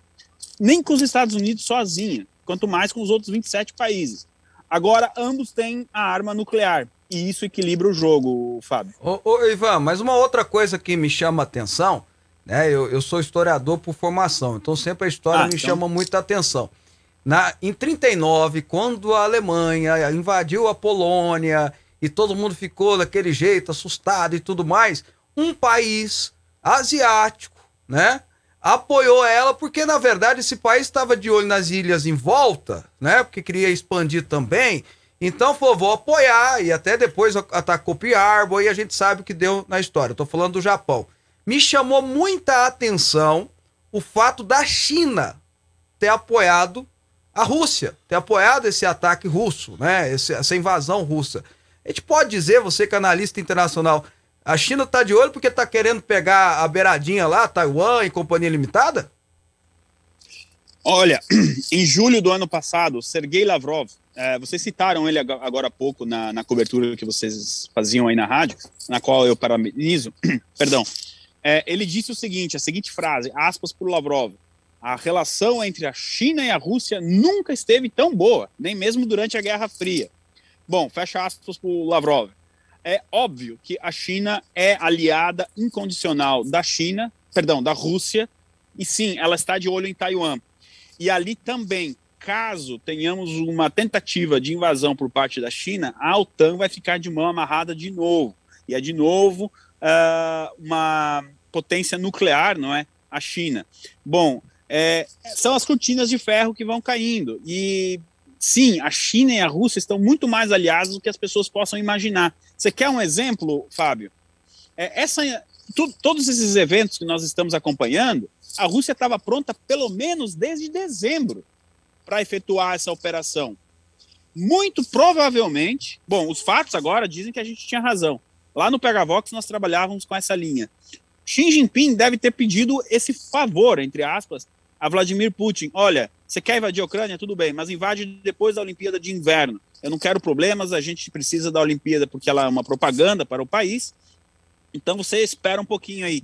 Nem com os Estados Unidos sozinha, quanto mais com os outros 27 países. Agora, ambos têm a arma nuclear e isso equilibra o jogo, Fábio. Ô, ô, Ivan, mas uma outra coisa que me chama a atenção, né? Eu, eu sou historiador por formação, então sempre a história ah, me então... chama muita atenção. Na, em 39, quando a Alemanha invadiu a Polônia e todo mundo ficou daquele jeito, assustado e tudo mais, um país asiático, né? Apoiou ela porque, na verdade, esse país estava de olho nas ilhas em volta, né? Porque queria expandir também então, falou, vou apoiar, e até depois atacou Harbor, e a gente sabe o que deu na história. Estou falando do Japão. Me chamou muita atenção o fato da China ter apoiado a Rússia, ter apoiado esse ataque russo, né? Esse, essa invasão russa. A gente pode dizer, você que é analista internacional, a China está de olho porque está querendo pegar a beiradinha lá, Taiwan e companhia limitada? Olha, em julho do ano passado, Sergei Lavrov, é, vocês citaram ele agora há pouco na, na, cobertura que vocês faziam aí na rádio, na qual eu parabenizo, perdão. É, ele disse o seguinte, a seguinte frase, aspas por Lavrov, a relação entre a China e a Rússia nunca esteve tão boa, nem mesmo durante a Guerra Fria. Bom, fecha aspas por Lavrov. É óbvio que a China é aliada incondicional da China, perdão, da Rússia, E sim, ela está de olho em Taiwan. E ali também, caso tenhamos uma tentativa de invasão por parte da China, a OTAN vai ficar de mão amarrada de novo. E é de novo uh, uma potência nuclear, não é? A China. Bom, é, são as cortinas de ferro que vão caindo. E sim, a China e a Rússia estão muito mais aliadas do que as pessoas possam imaginar. Você quer um exemplo, Fábio? É, essa, tu, todos esses eventos que nós estamos acompanhando, a Rússia estava pronta pelo menos desde dezembro para efetuar essa operação. Muito provavelmente, bom, os fatos agora dizem que a gente tinha razão. Lá no Pegavox nós trabalhávamos com essa linha. Xi Jinping deve ter pedido esse favor, entre aspas, a Vladimir Putin: olha, você quer invadir a Ucrânia? Tudo bem, mas invade depois da Olimpíada de Inverno. Eu não quero problemas, a gente precisa da Olimpíada porque ela é uma propaganda para o país. Então você espera um pouquinho aí.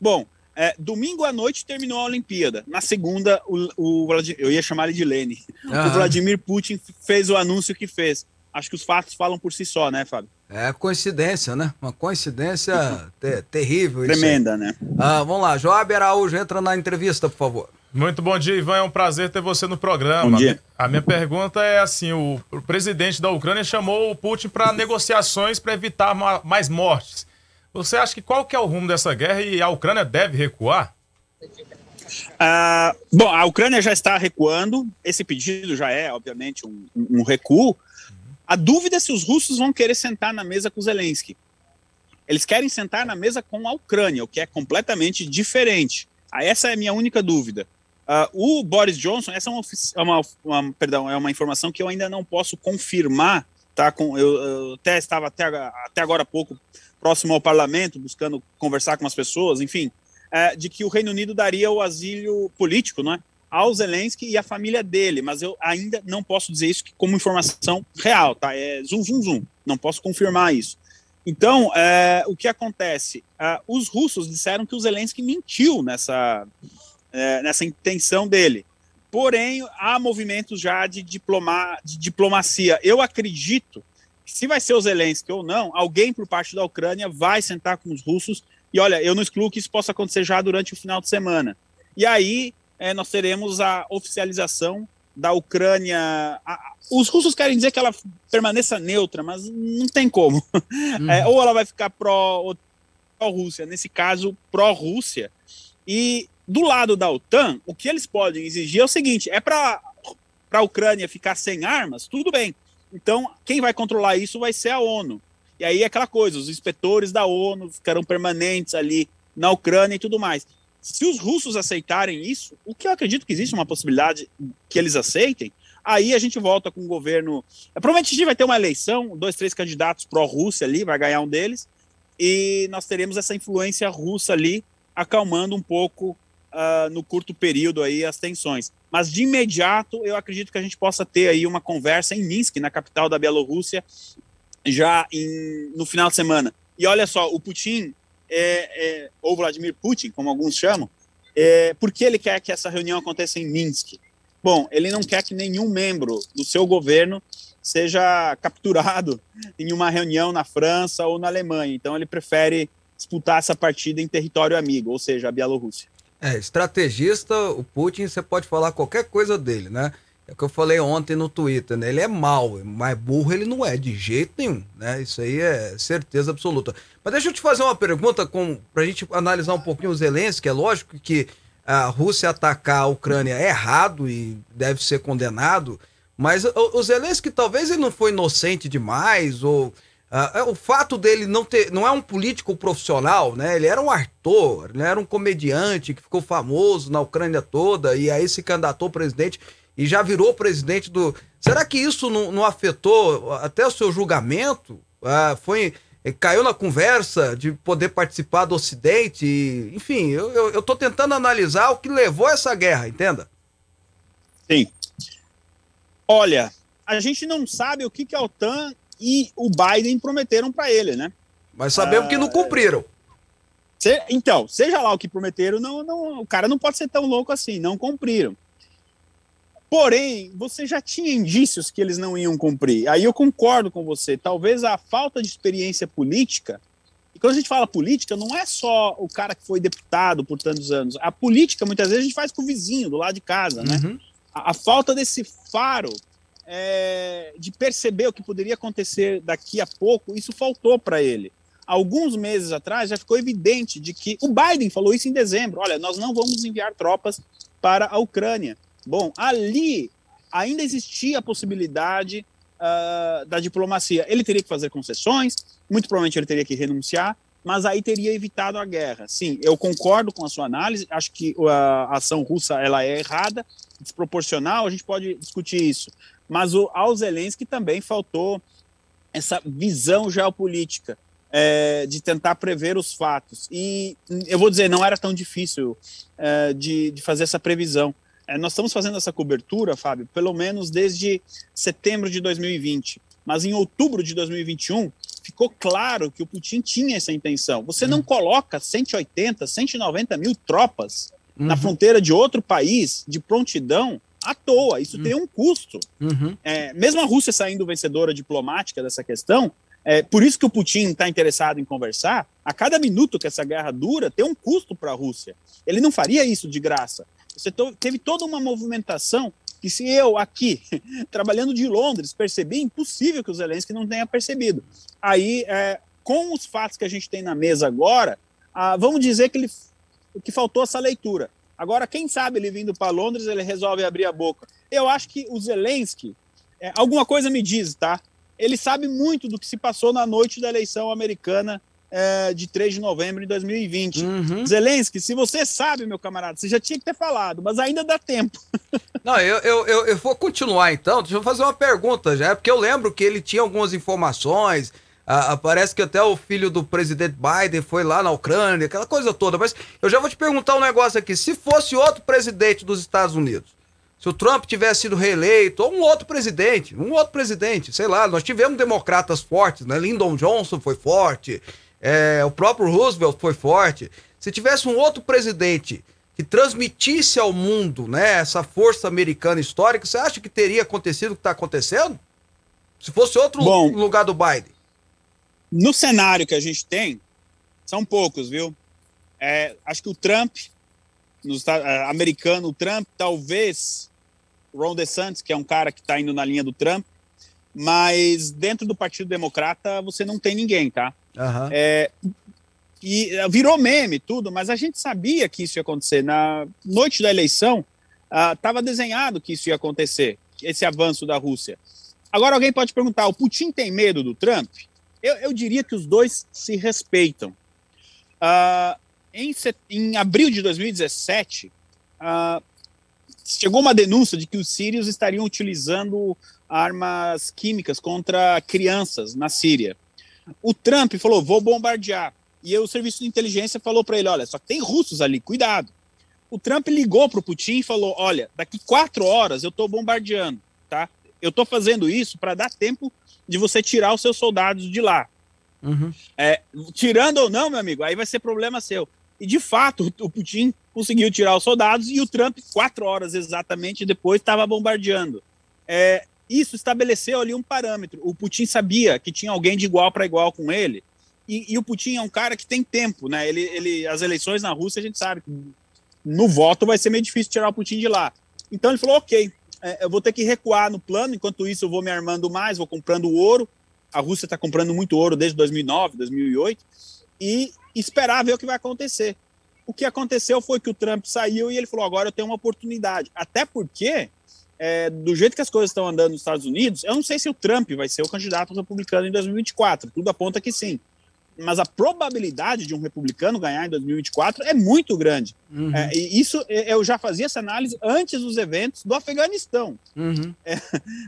Bom, é, domingo à noite terminou a Olimpíada. Na segunda, o, o eu ia chamar ele de Lene. O Vladimir Putin fez o anúncio que fez. Acho que os fatos falam por si só, né, Fábio? É coincidência, né? Uma coincidência ter terrível. Tremenda, né? Ah, vamos lá, Joab Araújo, entra na entrevista, por favor. Muito bom dia, Ivan. É um prazer ter você no programa. Bom dia. A minha pergunta é assim: o, presidente da Ucrânia chamou o Putin para negociações para evitar mais mortes. Você acha que qual que é o rumo dessa guerra e a Ucrânia deve recuar? Ah, bom, a Ucrânia já está recuando. Esse pedido já é, obviamente, um, um recuo. A dúvida é se os russos vão querer sentar na mesa com Zelensky. Eles querem sentar na mesa com a Ucrânia, o que é completamente diferente. Ah, essa é a minha única dúvida. Uh, o Boris Johnson, essa é uma, é uma, uma, perdão, é uma informação que eu ainda não posso confirmar, tá? Com, eu, eu até estava até, até agora há pouco próximo ao parlamento, buscando conversar com as pessoas, enfim, é, de que o Reino Unido daria o asilo político, não é? Ao Zelensky e à família dele, mas eu ainda não posso dizer isso como informação real, tá? É zum, zum, zum. Não posso confirmar isso. Então, é, o que acontece? É, os russos disseram que o Zelensky mentiu nessa, é, nessa intenção dele. Porém, há movimentos já de, diploma, de diplomacia. Eu acredito se vai ser o Zelensky ou não, alguém por parte da Ucrânia vai sentar com os russos. E olha, eu não excluo que isso possa acontecer já durante o final de semana. E aí é, nós teremos a oficialização da Ucrânia. A, os russos querem dizer que ela permaneça neutra, mas não tem como. Uhum. É, ou ela vai ficar pró-Rússia, nesse caso, pró-Rússia. E do lado da OTAN, o que eles podem exigir é o seguinte: é para a Ucrânia ficar sem armas, tudo bem. Então, quem vai controlar isso vai ser a ONU. E aí é aquela coisa: os inspetores da ONU ficarão permanentes ali na Ucrânia e tudo mais. Se os russos aceitarem isso, o que eu acredito que existe uma possibilidade que eles aceitem, aí a gente volta com o governo. Provavelmente a gente vai ter uma eleição, dois, três candidatos pró-Rússia ali, vai ganhar um deles, e nós teremos essa influência russa ali acalmando um pouco uh, no curto período aí as tensões. Mas de imediato eu acredito que a gente possa ter aí uma conversa em Minsk, na capital da Bielorrússia, já em, no final de semana. E olha só, o Putin, é, é, ou Vladimir Putin, como alguns chamam, é, por que ele quer que essa reunião aconteça em Minsk? Bom, ele não quer que nenhum membro do seu governo seja capturado em uma reunião na França ou na Alemanha. Então ele prefere disputar essa partida em território amigo, ou seja, a Bielorrússia. É, estrategista, o Putin, você pode falar qualquer coisa dele, né? É o que eu falei ontem no Twitter, né? Ele é mau, mas burro ele não é, de jeito nenhum, né? Isso aí é certeza absoluta. Mas deixa eu te fazer uma pergunta com, pra gente analisar um pouquinho o Zelensky. É lógico que a Rússia atacar a Ucrânia é errado e deve ser condenado, mas o, o Zelensky talvez ele não foi inocente demais, ou Uh, o fato dele não ter, não é um político profissional, né? Ele era um ator, ele era um comediante que ficou famoso na Ucrânia toda e aí se candidatou presidente e já virou presidente do. Será que isso não, não afetou até o seu julgamento? Uh, foi caiu na conversa de poder participar do Ocidente? E, enfim, eu, tô tentando analisar o que levou a essa guerra, entenda? Sim. Olha, a gente não sabe o que, que a OTAN e o Biden prometeram para ele, né? Mas sabemos ah, que não ah, cumpriram. Se, então, seja lá o que prometeram, não, não, o cara não pode ser tão louco assim, não cumpriram. Porém, você já tinha indícios que eles não iam cumprir. Aí eu concordo com você. Talvez a falta de experiência política E quando a gente fala política, não é só o cara que foi deputado por tantos anos. A política, muitas vezes, a gente faz com o vizinho, do lado de casa, né? Uhum. A, a falta desse faro é, de perceber o que poderia acontecer daqui a pouco, isso faltou para ele. Alguns meses atrás já ficou evidente de que o Biden falou isso em dezembro: olha, nós não vamos enviar tropas para a Ucrânia. Bom, ali ainda existia a possibilidade uh, da diplomacia. Ele teria que fazer concessões, muito provavelmente ele teria que renunciar, mas aí teria evitado a guerra. Sim, eu concordo com a sua análise, acho que a ação russa ela é errada, desproporcional, a gente pode discutir isso. Mas o, ao Zelensky também faltou essa visão geopolítica. É, de tentar prever os fatos. E eu vou dizer, não era tão difícil é, de, de, fazer essa previsão. É, nós estamos fazendo essa cobertura, Fábio, pelo menos desde setembro de 2020. Mas em outubro de 2021, ficou claro que o Putin tinha essa intenção. Você não coloca 180, 190 mil tropas uhum. na fronteira de outro país de prontidão à toa. Isso uhum. tem um custo. Uhum. É, mesmo a Rússia saindo vencedora diplomática dessa questão, é, por isso que o Putin está interessado em conversar. A cada minuto que essa guerra dura, tem um custo para a Rússia. Ele não faria isso de graça. Você teve toda uma movimentação que se eu aqui, trabalhando de Londres, percebi, impossível que o Zelensky não tenha percebido. Aí, é, com os fatos que a gente tem na mesa agora, ah, vamos dizer que, ele, que faltou essa leitura. Agora, quem sabe ele vindo para Londres, ele resolve abrir a boca. Eu acho que o Zelensky, é, alguma coisa me diz, tá? ele sabe muito do que se passou na noite da eleição americana é, de 3 de novembro de 2020. Uhum. Zelensky, se você sabe, meu camarada, você já tinha que ter falado, mas ainda dá tempo. Não, eu, eu, eu, eu vou continuar então. Deixa eu fazer uma pergunta já, porque eu lembro que ele tinha algumas informações. Ah, parece que até o filho do presidente Biden foi lá na Ucrânia, aquela coisa toda. Mas eu já vou te perguntar um negócio aqui. Se fosse outro presidente dos Estados Unidos, se o Trump tivesse sido reeleito, ou um outro presidente, um outro presidente, sei lá, nós tivemos democratas fortes, né? Lyndon Johnson foi forte, é, o próprio Roosevelt foi forte. Se tivesse um outro presidente que transmitisse ao mundo, né, essa força americana histórica, você acha que teria acontecido o que está acontecendo? Se fosse outro Bom, lugar do Biden? No cenário que a gente tem, são poucos, viu? É, acho que o Trump, nos, uh, americano, o Trump talvez Ron DeSantis, que é um cara que está indo na linha do Trump, mas dentro do Partido Democrata você não tem ninguém, tá? Uhum. É, e virou meme tudo, mas a gente sabia que isso ia acontecer. Na noite da eleição, estava uh, desenhado que isso ia acontecer, esse avanço da Rússia. Agora alguém pode perguntar: o Putin tem medo do Trump? Eu, eu diria que os dois se respeitam. Uh, em, em, abril de 2017, uh, chegou uma denúncia de que os sírios estariam utilizando armas químicas contra crianças na Síria. O Trump falou: vou bombardear. E o serviço de inteligência falou para ele: olha, só tem russos ali, cuidado. O Trump ligou para o Putin e falou: olha, daqui quatro horas eu estou bombardeando, tá? Eu estou fazendo isso para dar tempo de você tirar os seus soldados de lá. Uhum. É, tirando ou não, meu amigo, aí vai ser problema seu. E de fato, o Putin conseguiu tirar os soldados e o Trump, quatro horas exatamente depois, estava bombardeando. É, isso estabeleceu ali um parâmetro. O Putin sabia que tinha alguém de igual para igual com ele. E, e, o Putin é um cara que tem tempo, né? Ele, ele, as eleições na Rússia, a gente sabe que no voto vai ser meio difícil tirar o Putin de lá. Então ele falou: ok, eu vou ter que recuar no plano, enquanto isso eu vou me armando mais, vou comprando ouro. A Rússia está comprando muito ouro desde 2009, 2008. E esperar ver o que vai acontecer. O que aconteceu foi que o Trump saiu e ele falou: agora eu tenho uma oportunidade. Até porque, é, do jeito que as coisas estão andando nos Estados Unidos, eu não sei se o Trump vai ser o candidato republicano em 2024. Tudo aponta que sim. Mas a probabilidade de um republicano ganhar em 2024 é muito grande. Uhum. É, e isso eu já fazia essa análise antes dos eventos do Afeganistão. Uhum. É,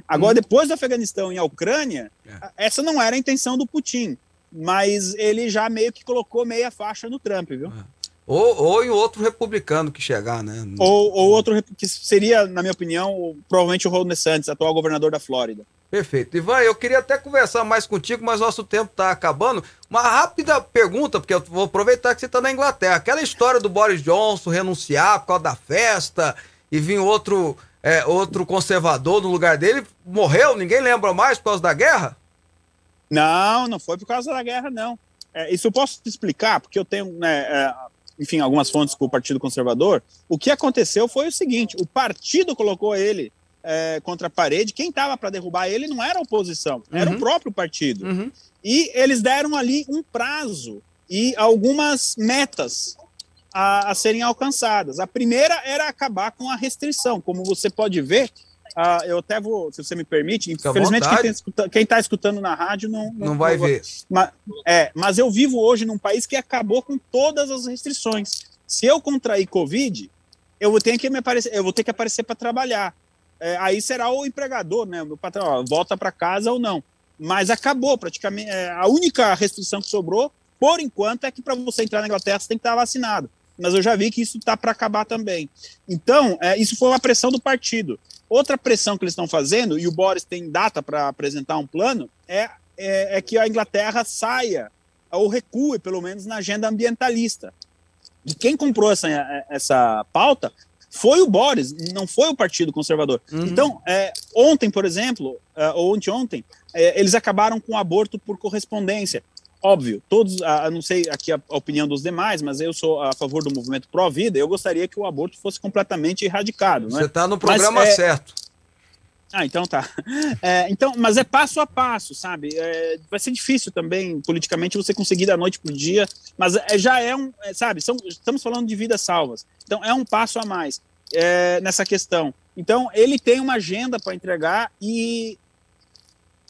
agora, uhum. depois do Afeganistão e a Ucrânia, é. essa não era a intenção do Putin mas ele já meio que colocou meia faixa no Trump, viu? É. Ou, ou em outro republicano que chegar, né? Ou, ou outro que seria, na minha opinião, provavelmente o Ron DeSantis, atual governador da Flórida. Perfeito. Ivan, eu queria até conversar mais contigo, mas nosso tempo está acabando. Uma rápida pergunta, porque eu vou aproveitar que você está na Inglaterra. Aquela história do Boris Johnson renunciar por causa da festa e vir outro, é, outro conservador no lugar dele, morreu? Ninguém lembra mais por causa da guerra? Não, não foi por causa da guerra, não. É, isso eu posso te explicar, porque eu tenho, né, é, enfim, algumas fontes com o Partido Conservador. O que aconteceu foi o seguinte: o partido colocou ele é, contra a parede. Quem estava para derrubar ele não era a oposição, era Uhum. o próprio partido. Uhum. E eles deram ali um prazo e algumas metas a, a serem alcançadas. A primeira era acabar com a restrição. Como você pode ver, ah, eu até vou, se você me permite, Fica infelizmente quem está escutando, tá escutando na rádio não, Não vai ver. mas, é, mas eu vivo hoje num país que acabou com todas as restrições. Se eu contrair Covid, eu vou ter que me aparecer, eu vou ter que aparecer para trabalhar. É, aí será o empregador, né? O meu patrão, ó, volta para casa ou não. Mas acabou praticamente. é, a única restrição que sobrou, por enquanto, é que para você entrar na Inglaterra você tem que estar vacinado. Mas eu já vi que isso está para acabar também. Então, é, isso foi uma pressão do partido. Outra pressão que eles estão fazendo, e o Boris tem data para apresentar um plano, é, é, é que a Inglaterra saia, ou recue, pelo menos, na agenda ambientalista. E quem comprou essa, essa pauta foi o Boris, não foi o Partido Conservador. Uhum. Então, é, ontem, por exemplo, é, ou anteontem, é, eles acabaram com o aborto por correspondência. Óbvio, todos, ah, não sei aqui a, a opinião dos demais, mas eu sou a favor do movimento pró-vida, eu gostaria que o aborto fosse completamente erradicado. Não é? Você tá no programa Mas, é, certo. Ah, então tá. É, então, mas é passo a passo, sabe? É, vai ser difícil também, politicamente, você conseguir da noite pro dia, mas é, já é um, é, sabe? São, estamos falando de vidas salvas. Então, é um passo a mais é, nessa questão. Então, ele tem uma agenda para entregar e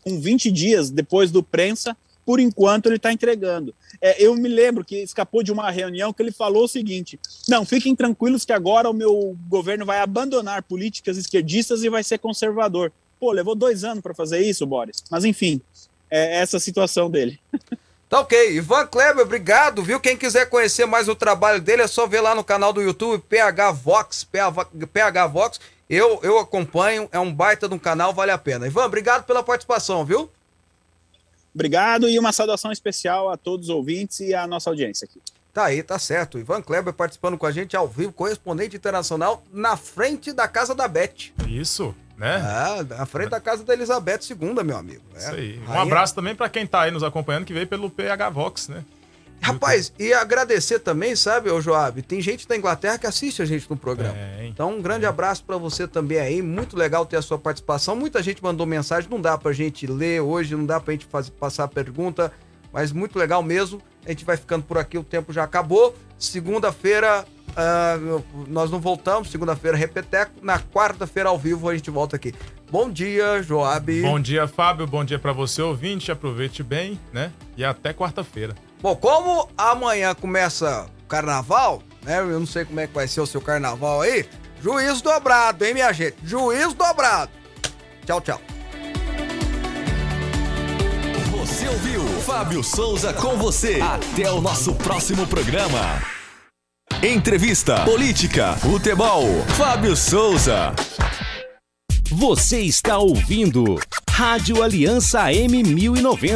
com 20 dias depois do prensa, por enquanto ele está entregando. É, eu me lembro que escapou de uma reunião que ele falou o seguinte: não, fiquem tranquilos que agora o meu governo vai abandonar políticas esquerdistas e vai ser conservador. Pô, levou dois anos para fazer isso, Boris. Mas enfim, é essa a situação dele. Tá ok. Ivan Kleber, obrigado, viu? Quem quiser conhecer mais o trabalho dele é só ver lá no canal do YouTube PH Vox, PH Vox. Eu, eu acompanho, é um baita de um canal, vale a pena. Ivan, obrigado pela participação, viu? Obrigado e uma saudação especial a todos os ouvintes e à nossa audiência aqui. Tá aí, tá certo. Ivan Kleber participando com a gente ao vivo, correspondente internacional, na frente da casa da Beth. Isso, né? Ah, na frente da casa da Elizabeth II, meu amigo. É. Isso aí. Um Rainha- abraço também pra quem tá aí nos acompanhando, que veio pelo PH Vox, né? Rapaz, e agradecer também, sabe, ô Joab? Tem gente da Inglaterra que assiste a gente no programa. É? Então, um grande abraço pra você também aí. Muito legal ter a sua participação. Muita gente mandou mensagem, não dá pra gente ler hoje, não dá pra gente fazer, passar pergunta, mas muito legal mesmo. A gente vai ficando por aqui, o tempo já acabou. Segunda-feira ah, nós não voltamos, segunda-feira repeteco. Na quarta-feira ao vivo a gente volta aqui. Bom dia, Joab. Bom dia, Fábio. Bom dia pra você, ouvinte. Aproveite bem, né? E até quarta-feira. Bom, como amanhã começa o carnaval, né? Eu não sei como é que vai ser o seu carnaval aí. Juízo dobrado, hein, minha gente? Juízo dobrado. Tchau, tchau. Você ouviu Fábio Souza com você. Até o nosso próximo programa. Entrevista, política, futebol. Fábio Souza. Você está ouvindo Rádio Aliança M1090.